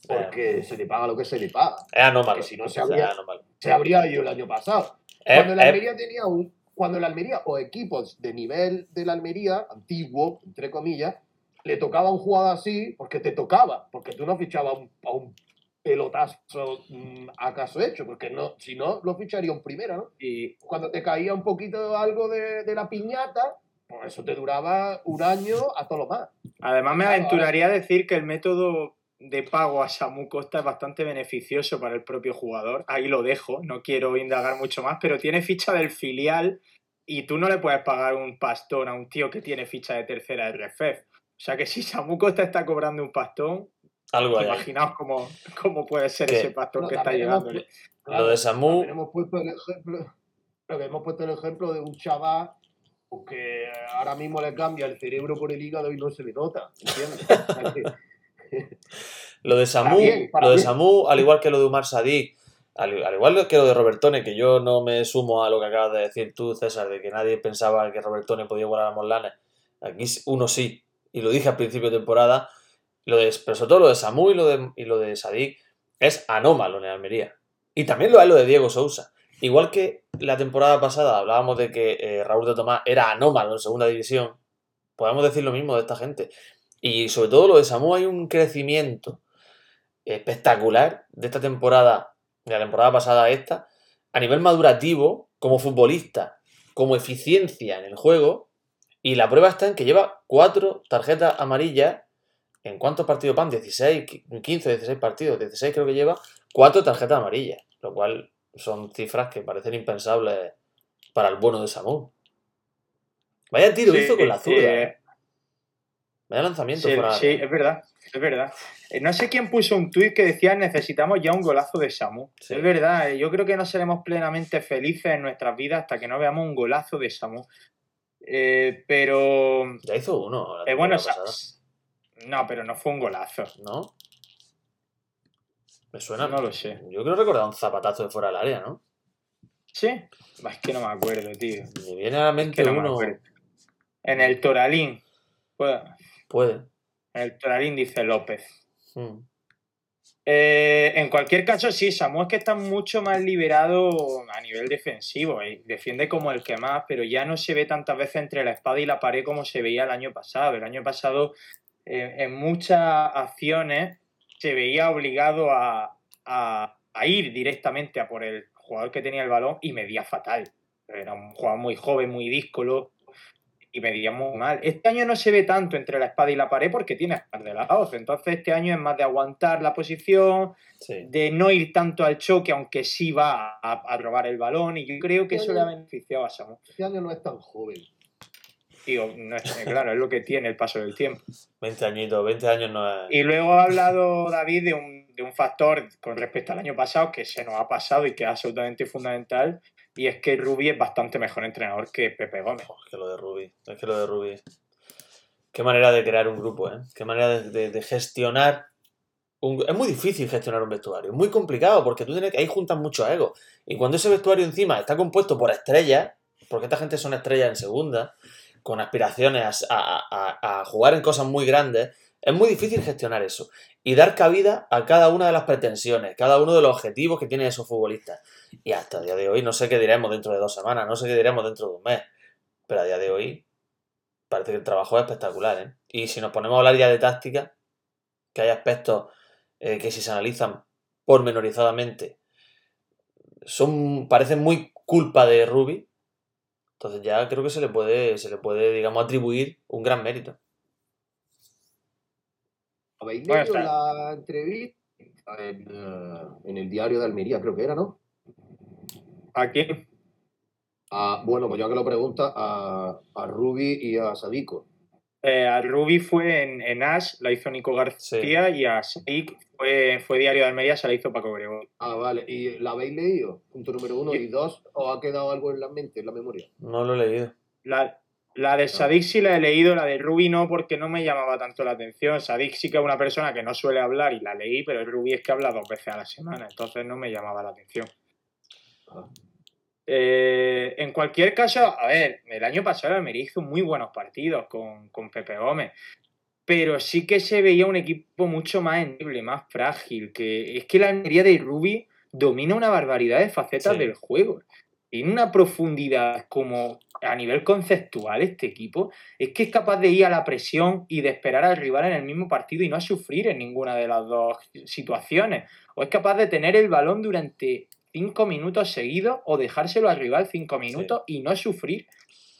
porque se le paga lo que se le paga. Es anómalo. que si no se habría-. Se habría ido el año pasado. Es- Cuando el es- Almería tenía un, cuando el Almería o equipos de nivel de la Almería, antiguo, entre comillas, le tocaba un jugador así porque te tocaba, porque tú no fichabas a un, a un pelotazo mm, acaso hecho, porque no, si no, lo ficharía un primera, ¿no? Y Cuando te caía un poquito algo de, de la piñata, pues eso te duraba un año a todo lo más. además me aventuraría a decir que el método de pago a Samu Costa es bastante beneficioso para el propio jugador. Ahí lo dejo, no quiero indagar mucho más, pero tiene ficha del filial y tú no le puedes pagar un pastón a un tío que tiene ficha de tercera de RFEF. O sea que si Samu Costa está cobrando un pastón, Algo imaginaos cómo, cómo puede ser ¿Qué? ese pastón No, que está llegando. Lo de Samu- hemos puesto el ejemplo, creo que hemos puesto el ejemplo de un chaval pues, que ahora mismo le cambia el cerebro por el hígado y no se le nota, ¿entiendes? Lo de Samu, bien, lo de. Samu, al igual que lo de Umar Sadik, al, al igual que lo de Robertone, que yo no me sumo a lo que acabas de decir tú, César, de que nadie pensaba que Robertone podía igualar a Morlanes. Aquí uno sí, y lo dije al principio de temporada, lo de, pero sobre todo lo de Samu y lo de, y lo de Sadik es anómalo en el Almería. Y también lo es lo de Diego Sousa. Igual que la temporada pasada hablábamos de que eh, Raúl de Tomás era anómalo en segunda división, podemos decir lo mismo de esta gente. Y sobre todo lo de Samu hay un crecimiento espectacular de esta temporada, de la temporada pasada a esta, a nivel madurativo, como futbolista, como eficiencia en el juego, y la prueba está en que lleva cuatro tarjetas amarillas. ¿En cuántos partidos van? 16, 15, 16 partidos, 16 creo que lleva, cuatro tarjetas amarillas, lo cual son cifras que parecen impensables para el bueno de Samu. Vaya tiro Sí, hizo con la zurda. eh, eh. Vaya lanzamiento Sí, de sí, es verdad, es verdad. Eh, No sé quién puso un tuit que decía necesitamos ya un golazo de Samu. Sí. Es verdad, eh, yo creo que no seremos plenamente felices en nuestras vidas hasta que no veamos un golazo de Samu. Eh, pero, Ya hizo uno. eh, bueno, no, pero no fue un golazo. ¿no? Me suena. No lo sé. Yo creo recordar un zapatazo de fuera del área, ¿no? ¿Sí? Es que no me acuerdo, tío. Me viene a la Es mente que no me uno. acuerdo. En el Toralín. Pues, Puede. en el Toralín dice López. Mm. Eh, en cualquier caso, sí, Samu es que está mucho más liberado a nivel defensivo. eh, Defiende como el que más, pero ya no se ve tantas veces entre la espada y la pared como se veía el año pasado. El año pasado, eh, en muchas acciones, se veía obligado a, a- a ir directamente a por el jugador que tenía el balón y medía fatal. Era un jugador muy joven, muy díscolo y medía muy mal. Este año no se ve tanto entre la espada y la pared porque tiene a estar de lados. Entonces este año es más de aguantar la posición, Sí. de no ir tanto al choque, aunque sí va a, a robar el balón. Y yo creo que eso le ha beneficiado a Samu. Este año no es tan joven. Digo, no es, claro, es lo que tiene el paso del tiempo. 20 añitos, 20 años no es. Y luego ha hablado David de un, de un factor con respecto al año pasado que se nos ha pasado y que es absolutamente fundamental. Y es que Rubi es bastante mejor entrenador que Pepe Gómez. Es que lo de Rubi. Es que lo de Rubi. Qué manera de crear un grupo, ¿eh? Qué manera de, gestionar. un- Es muy difícil gestionar un vestuario. Es muy complicado porque tú tienes que. Ahí juntan muchos egos. Y cuando ese vestuario encima está compuesto por estrellas, porque esta gente son estrellas en segunda, con aspiraciones a jugar en cosas muy grandes, es muy difícil gestionar eso. Y dar cabida a cada una de las pretensiones, cada uno de los objetivos que tienen esos futbolistas. Y hasta el día de hoy, no sé qué diremos dentro de dos semanas, no sé qué diremos dentro de un mes. Pero a día de hoy, parece que el trabajo es espectacular, ¿eh? Y si nos ponemos a hablar ya de táctica, que hay aspectos eh, que si se analizan pormenorizadamente, son, parecen muy culpa de Ruby. Entonces ya creo que se le puede, se le puede, digamos, atribuir un gran mérito. ¿Habéis Bueno, leído está. la entrevista en, eh, en el diario de Almería, creo que era, ¿no? Aquí, A- bueno, pues ya que lo pregunta, a, a Rubi y a Sadico. eh, a Rubi fue en, en Ash, la hizo Nico García, y a Seik fue, fue Diario de Almería, se la hizo Paco Gregorio. Ah, vale. ¿Y la habéis leído? Punto número uno. Yo- Y dos, ¿os ha quedado algo en la mente, en la memoria? No lo he leído. La, la de Sadik sí la he leído, la de Rubi no, porque no me llamaba tanto la atención. Sadik sí que es una persona que no suele hablar y la leí, pero el Rubi es que habla dos veces a la semana, entonces no me llamaba la atención. Ah. Eh, en cualquier caso, a ver, el año pasado Almería hizo muy buenos partidos con, con Pepe Gómez, pero sí que se veía un equipo mucho más endeble, más frágil, que es que la Almería de Rubi domina una barbaridad de facetas Sí. del juego. Tiene una profundidad como a nivel conceptual este equipo, es que es capaz de ir a la presión y de esperar al rival en el mismo partido y no sufrir en ninguna de las dos situaciones. O es capaz de tener el balón durante cinco minutos seguidos o dejárselo al rival cinco minutos y no sufrir.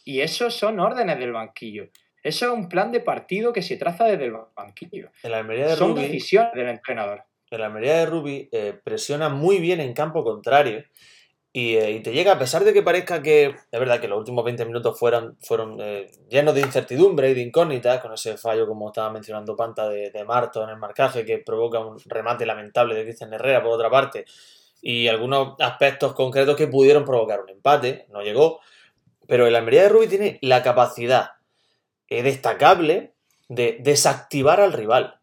Y eso son órdenes del banquillo. Eso es un plan de partido que se traza desde el banquillo. El Almería de Son decisiones del entrenador. el Almería de Rubi eh, presiona muy bien en campo contrario y, eh, y te llega, a pesar de que parezca que, es verdad que los últimos 20 minutos fueron, fueron eh, llenos de incertidumbre y de incógnitas, con ese fallo, como estaba mencionando Panta, de, Marto en el marcaje, que provoca un remate lamentable de Cristian Herrera, por otra parte, y algunos aspectos concretos que pudieron provocar un empate, no llegó, pero el Almería de Rubi tiene la capacidad eh, destacable de desactivar al rival.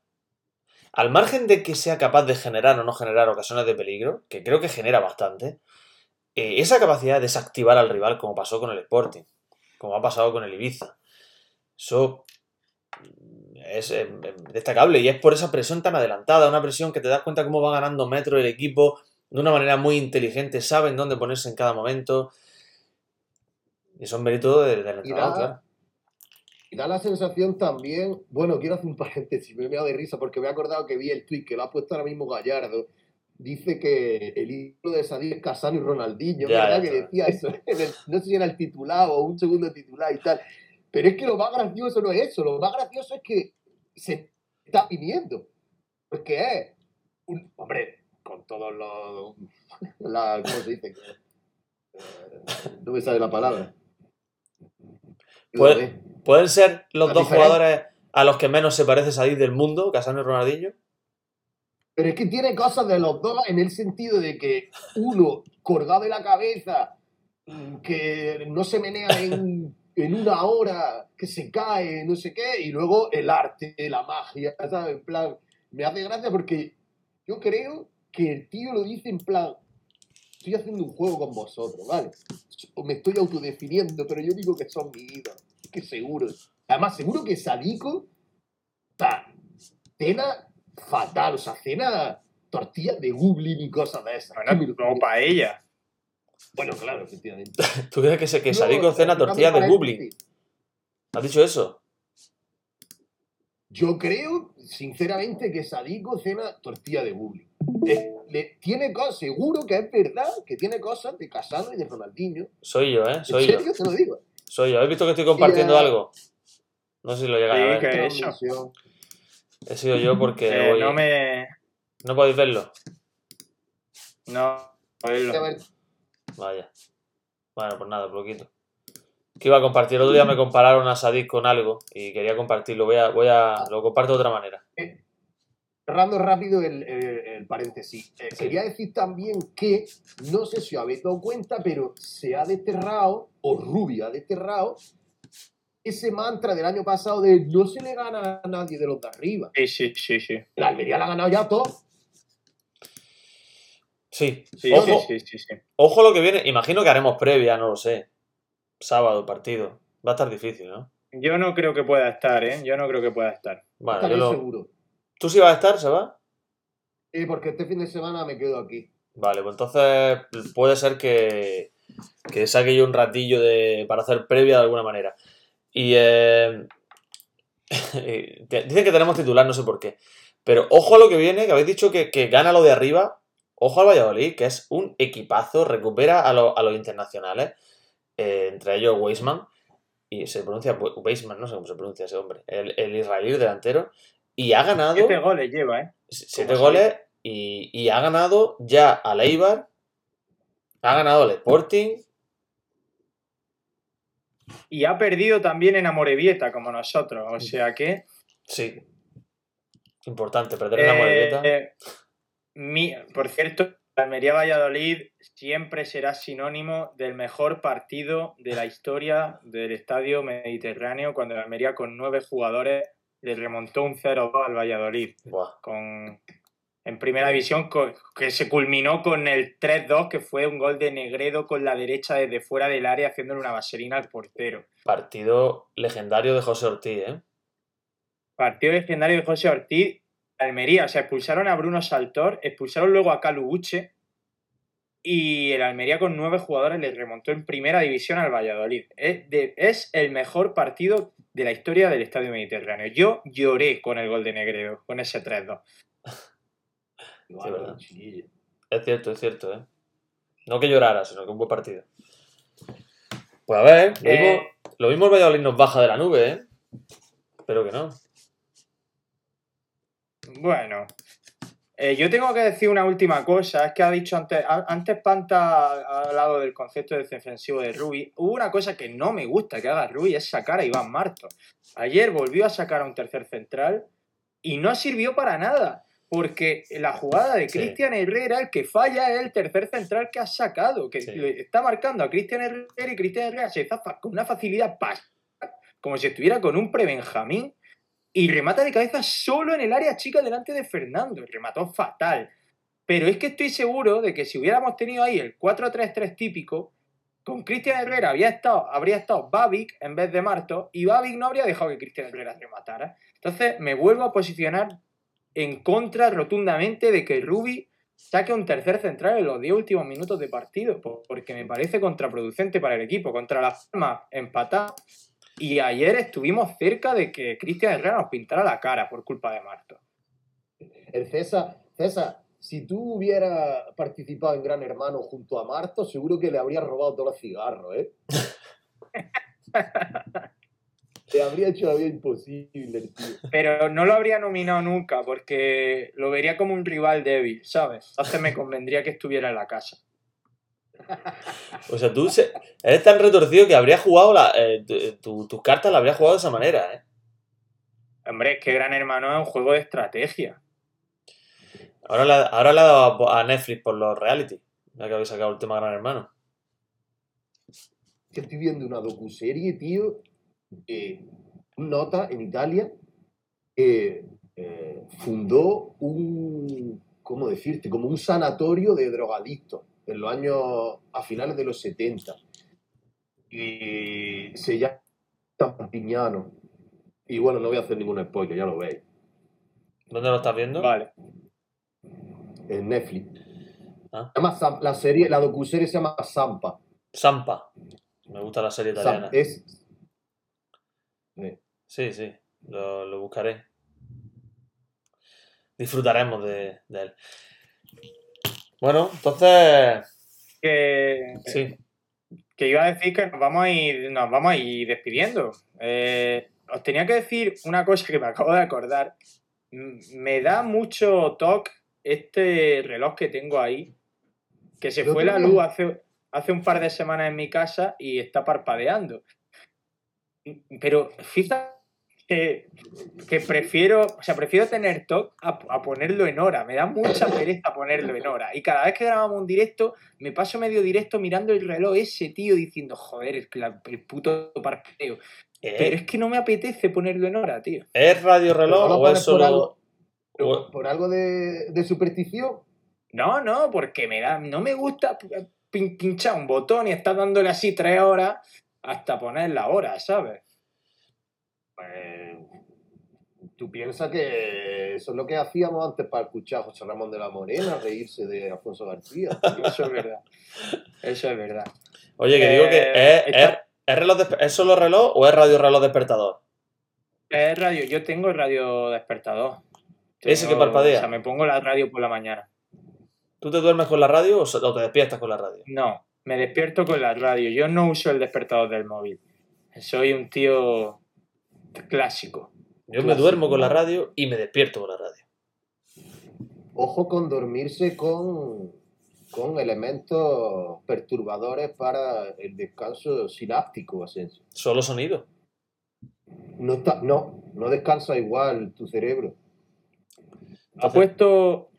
Al margen de que sea capaz de generar o no generar ocasiones de peligro, que creo que genera bastante, eh, esa capacidad de desactivar al rival, como pasó con el Sporting, como ha pasado con el Ibiza, eso mm, es eh, destacable y es por esa presión tan adelantada, una presión que te das cuenta cómo va ganando metro el equipo de una manera muy inteligente, saben dónde ponerse en cada momento. Y son méritos del, del entrenador, da, claro. y da la sensación también, bueno, quiero hacer un paréntesis, me he de risa porque me he acordado que vi el tweet que lo ha puesto ahora mismo Gallardo. Dice que el ídolo de Sadir es Casano y Ronaldinho, Ya, ¿verdad? ya que decía eso, el- no sé si era el titulado o un segundo titular y tal. Pero es que lo más gracioso no es eso, lo más gracioso es que se está viniendo. Porque es, un, hombre, con todos los... La, ¿Cómo se dice? Eh, no me sale la palabra. Puede- ¿Pueden ser los dos diferencia- jugadores a los que menos se parece Sadik del mundo, Casano y Ronaldinho? Pero es que tiene cosas de los dos en el sentido de que uno colgado de la cabeza, mm, que no se menea en, en una hora, que se cae, no sé qué, y luego el arte, la magia, ¿sabes? En plan, me hace gracia porque yo creo que el tío lo dice en plan, estoy haciendo un juego con vosotros, ¿vale? O me estoy autodefiniendo, pero yo digo que son mi ídolo, que seguro. Además, seguro que Sadico, o sea, cena fatal, o sea, cena tortillas de Gublin y cosas de esas. Bueno, ¿Qué me- como paella. Bueno, claro, efectivamente. ¿Tú crees que, se, que No, Sadik cena cerrando tortillas de Dublín? ¿Has dicho eso? Yo creo, sinceramente, que Sadico cena tortilla de. Eh, le- tiene cosas, seguro que es verdad que tiene cosas de Casano y de Ronaldinho. Soy yo, ¿eh? En Soy yo. serio, te lo digo. Soy yo. ¿Has visto que estoy compartiendo eh, algo? No sé si lo llegáis a ver. que-? Transmisión. He sido yo porque Eh, hoy- no me. ¿No podéis verlo? No. oírlo. Vaya. Bueno, pues nada, lo quito. Que iba a compartir. El otro día me compararon a Sadik con algo y quería compartirlo. Voy a, voy a, lo comparto de otra manera. cerrando rápido el, el- el paréntesis. Eh, Sí. Quería decir también que, no sé si os habéis dado cuenta, pero se ha desterrado, o Rubio ha desterrado, ese mantra del año pasado de no se le gana a nadie de los de arriba. Sí, sí, sí, sí. La Almería la ha ganado ya todo. Sí. Sí, ojo, sí, sí, sí, sí. ojo lo que viene. Imagino que haremos previa, no lo sé. Sábado, partido. Va a estar difícil, ¿no? Yo no creo que pueda estar, ¿eh? Yo no creo que pueda estar. Bueno, yo lo... seguro. ¿Tú sí vas a estar, Seba? Sí, porque este fin de semana me quedo aquí. Vale, pues entonces puede ser que, que saque yo un ratillo de, para hacer previa de alguna manera. Y eh, dicen que tenemos titular, no sé por qué. Pero ojo a lo que viene, que habéis dicho que, que gana lo de arriba. Ojo al Valladolid, que es un equipazo, recupera a, lo- a los internacionales, eh, entre ellos Weisman, y se pronuncia We- Weisman, no sé cómo se pronuncia ese hombre, el, el israelí delantero, y ha ganado Siete goles lleva, ¿eh? siete ¿Cómo goles y, y ha ganado ya al Eibar, ha ganado al Sporting. Y ha perdido también en Amorebieta, como nosotros. O sea que. Sí. Importante, perder en la eh, eh, mi- por cierto, Almería Valladolid siempre será sinónimo del mejor partido de la historia del estadio mediterráneo, cuando el Almería con nueve jugadores le remontó un 0-2 al Valladolid. Buah. con, en primera división, que se culminó con el 3-2, que fue un gol de Negredo con la derecha desde fuera del área, haciéndole una vaselina al portero. Partido legendario de José Ortiz, ¿eh? Partido legendario de José Ortiz, Almería, o sea, expulsaron a Bruno Saltor, expulsaron luego a Calu Uche, y el Almería con nueve jugadores le remontó en primera división al Valladolid. Es, de- es el mejor partido de la historia del Estadio Mediterráneo. Yo lloré con el gol de Negredo, con ese 3-2. Igual, verdad. chiquillo. Es cierto, es cierto, ¿eh? No que llorara, sino que un buen partido. Pues a ver, lo, Eh. mismo, lo mismo el Valladolid nos baja de la nube, ¿eh? Espero que no. Bueno, eh, yo tengo que decir una última cosa. Es que ha dicho antes, a- antes Panta ha hablado del concepto de defensivo de Rui. Hubo una cosa que no me gusta que haga Rui, es sacar a Iván Marto. Ayer volvió a sacar a un tercer central y no sirvió para nada. Porque la jugada de Sí. Cristian Herrera, el que falla es el tercer central que ha sacado, que Sí. le está marcando a Cristian Herrera y Cristian Herrera se zafa con una facilidad pas- como si estuviera con un pre-Benjamín y remata de cabeza solo en el área chica delante de Fernando. Remató fatal. Pero es que estoy seguro de que si hubiéramos tenido ahí el 4-3-3 típico, con Cristian Herrera había estado, habría estado Babic en vez de Marto y Babic no habría dejado que Cristian Herrera rematara. Entonces me vuelvo a posicionar en contra rotundamente de que Rubi saque un tercer central en los 10 últimos minutos de partido, po- porque me parece contraproducente para el equipo. Contra Las Palmas empatado y ayer estuvimos cerca de que Cristian Herrera nos pintara la cara por culpa de Marto. El César, César, si tú hubieras participado en Gran Hermano junto a Marto, seguro que le habrías robado todos los cigarros, ¿eh? Te habría hecho la vida imposible, tío. Pero no lo habría nominado nunca porque lo vería como un rival débil, ¿sabes? Entonces me convendría que estuviera en la casa. O sea, tú se- eres tan retorcido que habría jugado la, eh, tu- tu- tus cartas las habrías jugado de esa manera, ¿eh? Hombre, es que Gran Hermano es un juego de estrategia. Ahora le, ahora le ha dado a Netflix por los reality, ya que habéis sacado el tema Gran Hermano. que estoy viendo una docuserie, tío, un nota en Italia que eh, fundó un, ¿cómo decirte? Como un sanatorio de drogadictos en los años, a finales de los 70. Y se llama Tampignano. Y bueno, no voy a hacer ningún spoiler, ya lo veis. ¿Dónde lo estás viendo? Vale. En Netflix. Ah. Se llama la serie, la docuserie se llama Zampa. Sampa. Me gusta la serie italiana. es, eh, Sí, sí, lo, lo buscaré. Disfrutaremos de, de él. Bueno, entonces, Que, sí. que iba a decir que nos vamos a ir, nos vamos a ir despidiendo. Eh, os tenía que decir una cosa que me acabo de acordar. Me da mucho toque este reloj que tengo ahí, que se Yo fue la luz hace, hace un par de semanas en mi casa y está parpadeando. Pero fíjate que, que prefiero, o sea, prefiero tener TOC a, a ponerlo en hora. Me da mucha pereza ponerlo en hora. Y cada vez que grabamos un directo, me paso medio directo mirando el reloj ese, tío, diciendo, joder, el, la- el puto parpadeo. Pero ¿Es, que no me apetece ponerlo en hora, tío. ¿es radio reloj no o es por solo.? algo- pero o- por algo de, de superstición. No, no, porque me da, no me gusta pin- pinchar un botón y estar dándole así tres horas hasta poner la hora, ¿sabes? Pues, tú piensas que eso es lo que hacíamos antes para escuchar a José Ramón de la Morena, reírse de Alfonso García. Eso es verdad. Eso es verdad. Oye, que digo que Eh, es, está- es- ¿es reloj ¿es solo reloj o es radio reloj despertador? Es radio, yo tengo el radio despertador. Ese que parpadea. O sea, me pongo la radio por la mañana. ¿Tú te duermes con la radio o te despiertas con la radio? No, me despierto con la radio. Yo no uso el despertador del móvil. Soy un tío clásico. Yo me duermo con la radio y me despierto con la radio. Ojo con dormirse con, con elementos perturbadores para el descanso sináptico, Asensio. Solo sonido. No, está, no, no descansa igual tu cerebro. Ha Entonces- puesto.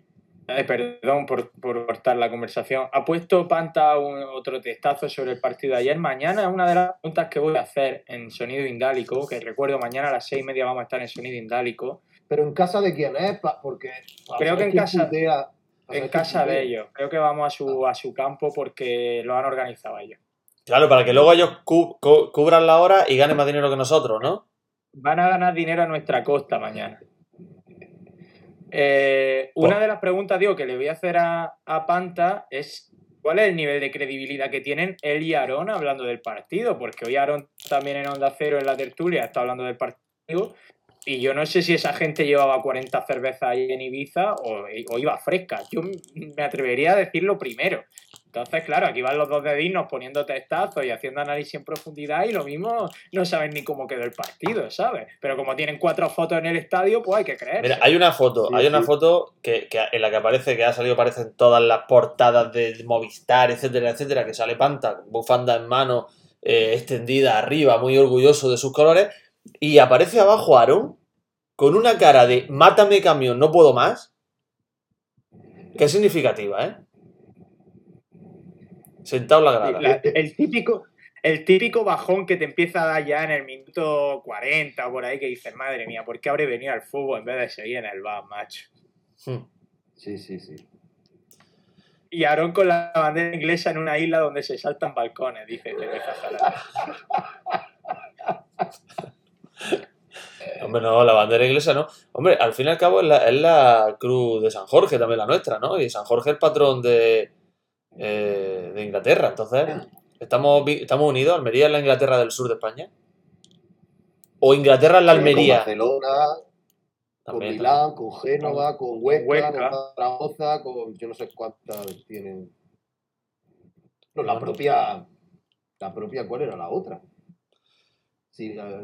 Eh, perdón por, por cortar la conversación. Ha puesto Panta un- otro testazo sobre el partido de ayer. Mañana es una de las preguntas que voy a hacer en Sonido Indálico, que recuerdo mañana a las seis y media vamos a estar en Sonido Indálico. Pero en casa de quién es, porque pa Creo que en casa- putea- En casa de ellos. Creo que vamos a su, a su campo porque lo han organizado ellos. Claro, para que luego ellos cu- cu- cubran la hora y ganen más dinero que nosotros, ¿no? Van a ganar dinero a nuestra costa mañana. Eh, una de las preguntas, digo, que le voy a hacer a, a Panta es cuál es el nivel de credibilidad que tienen él y Aarón hablando del partido, porque hoy Aarón también en Onda Cero en la tertulia está hablando del partido y yo no sé si esa gente llevaba 40 cervezas ahí en Ibiza o, o iba fresca. Yo me atrevería a decirlo primero. Entonces, claro, aquí van los dos dedinos poniendo testazos y haciendo análisis en profundidad y lo mismo no saben ni cómo quedó el partido, ¿sabes? Pero como tienen cuatro fotos en el estadio, pues hay que creer. Mira, hay una foto, Sí, hay una foto que, que en la que aparece, que ha salido, aparecen todas las portadas de Movistar, etcétera, etcétera, que sale Panta, bufanda en mano, eh, extendida arriba, muy orgulloso de sus colores, y aparece abajo Aaron con una cara de mátame camión, no puedo más, que es significativa, ¿eh? Sentado en la grada. La- el, típico, el típico bajón que te empieza a dar ya en el minuto 40 o por ahí que dices, madre mía, ¿por qué habré venido al fútbol en vez de seguir en el bar, macho? Hmm. Sí, sí, sí. Y Aarón con la bandera inglesa en una isla donde se saltan balcones, dice Teresa. Hombre, no, la bandera inglesa no. Hombre, al fin y al cabo es la, es la cruz de San Jorge, también la nuestra, ¿no? Y San Jorge es el patrón de, eh, de Inglaterra. Entonces, ¿estamos, vi- ¿estamos unidos? ¿Almería es la Inglaterra del sur de España? ¿O Inglaterra es la Con Almería? Barcelona, con También, Milán, con Génova, con Huesca, Huesca. con Zaragoza, con yo no sé cuántas tienen. No, la propia. La propia, ¿cuál era la otra? Sí, la-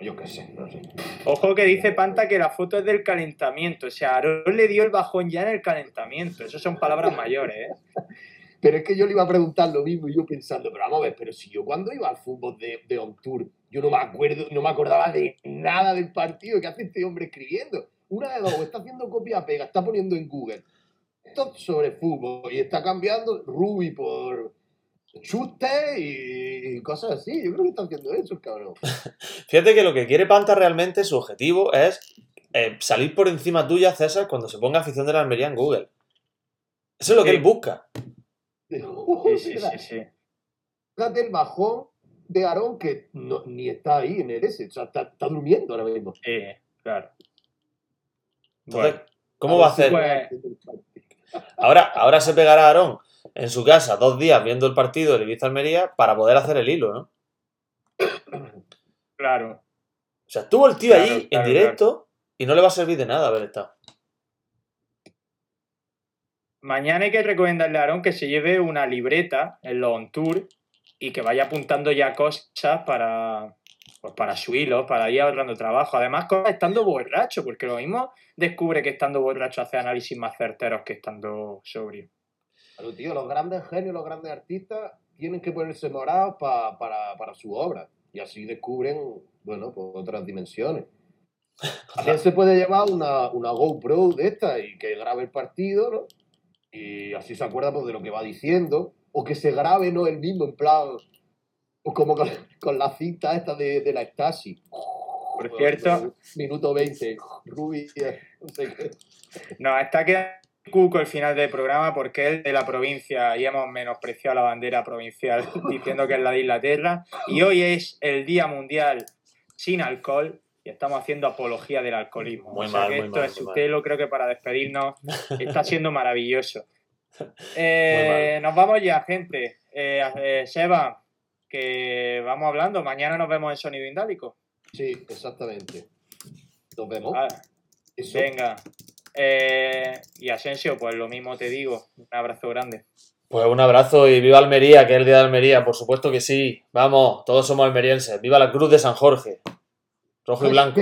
yo qué sé, no sé. Ojo que dice Panta que la foto es del calentamiento. O sea, Aarón le dio el bajón ya en el calentamiento. Eso son palabras mayores, ¿eh? Pero es que yo le iba a preguntar lo mismo y yo pensando, pero vamos a ver, pero si yo cuando iba al fútbol de, de On Tour, yo no me acuerdo, no me acordaba de nada del partido. ¿Qué hace este hombre escribiendo? Una de dos, o está haciendo copia-pega, está poniendo en Google esto sobre fútbol y está cambiando Ruby por chute y cosas así. Yo creo que está haciendo eso el cabrón. Fíjate que lo que quiere Panta realmente, su objetivo es eh, salir por encima tuya, César, cuando se ponga afición de la Almería en Google. Eso es lo que él busca. Sí, sí, sí, sí. Fíjate el bajón de Aarón que no- ni está ahí en el S, o sea, está, está durmiendo ahora mismo. Sí, claro. Entonces, Bueno, ¿cómo A va a hacer? puede- Ahora, ahora se pegará Aarón en su casa dos días viendo el partido del Ibiza Almería para poder hacer el hilo, ¿no? claro. O sea, estuvo el tío Claro, allí claro, en directo y no le va a servir de nada haber estado. Mañana hay que recomendarle a Aarón que se lleve una libreta en los on tour y que vaya apuntando ya cosas para, pues para su hilo, para ir ahorrando trabajo. Además, estando borracho, porque lo mismo descubre que estando borracho hace análisis más certeros que estando sobrio. Tío, los grandes genios, los grandes artistas tienen que ponerse morados pa- para, para su obra y así descubren, bueno, pues otras dimensiones. También se puede llevar una, una GoPro de esta y que grabe el partido, ¿no? Y así se acuerda pues, de lo que va diciendo. O que se grabe, ¿no? El mismo, en plan, pues como con, con la cinta esta de, de la Stasi. Por cierto, Minuto 20, Ruby, no sé qué. nos está quedando cuco el final del programa porque es de la provincia y hemos menospreciado la bandera provincial diciendo que es la de Inglaterra. Y hoy es el Día Mundial sin alcohol y estamos haciendo apología del alcoholismo. Muy o sea mal, que muy esto mal, es muy mal. Sutelo, creo que para despedirnos está siendo maravilloso. Eh, nos vamos ya, gente. Eh, eh, Seba, que vamos hablando. Mañana nos vemos en Sonido Indálico. Sí, exactamente. Nos vemos. Ah, venga. Eh, y Asensio, pues lo mismo te digo. Un abrazo grande. Pues un abrazo y viva Almería, que es el día de Almería, por supuesto que sí. Vamos, todos somos almerienses. Viva la Cruz de San Jorge. Rojo y blanco.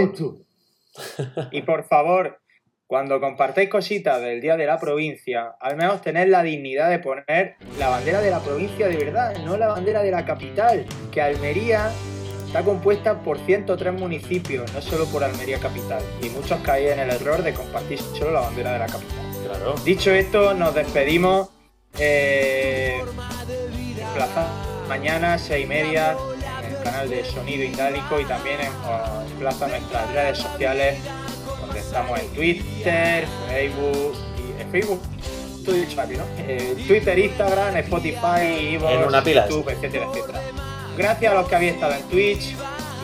Y por favor, cuando compartáis cositas del Día de la Provincia, al menos tened la dignidad de poner la bandera de la provincia de verdad, no la bandera de la capital, que Almería está compuesta por 103 municipios, no solo por Almería capital. Y muchos caéis en el error de compartir solo la bandera de la capital. Claro. Dicho esto, nos despedimos. Eh, plaza mañana, seis y media, en el canal de Sonido Indálico y también en, plaza nuestras redes sociales, donde estamos en Twitter, Facebook, y, en Facebook, tú has dicho aquí, ¿no? Eh, Twitter, Instagram, Spotify, Evox, En una pila. YouTube, etcétera, etcétera. Gracias a los que habéis estado en Twitch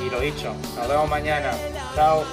y lo dicho, nos vemos mañana. Chao.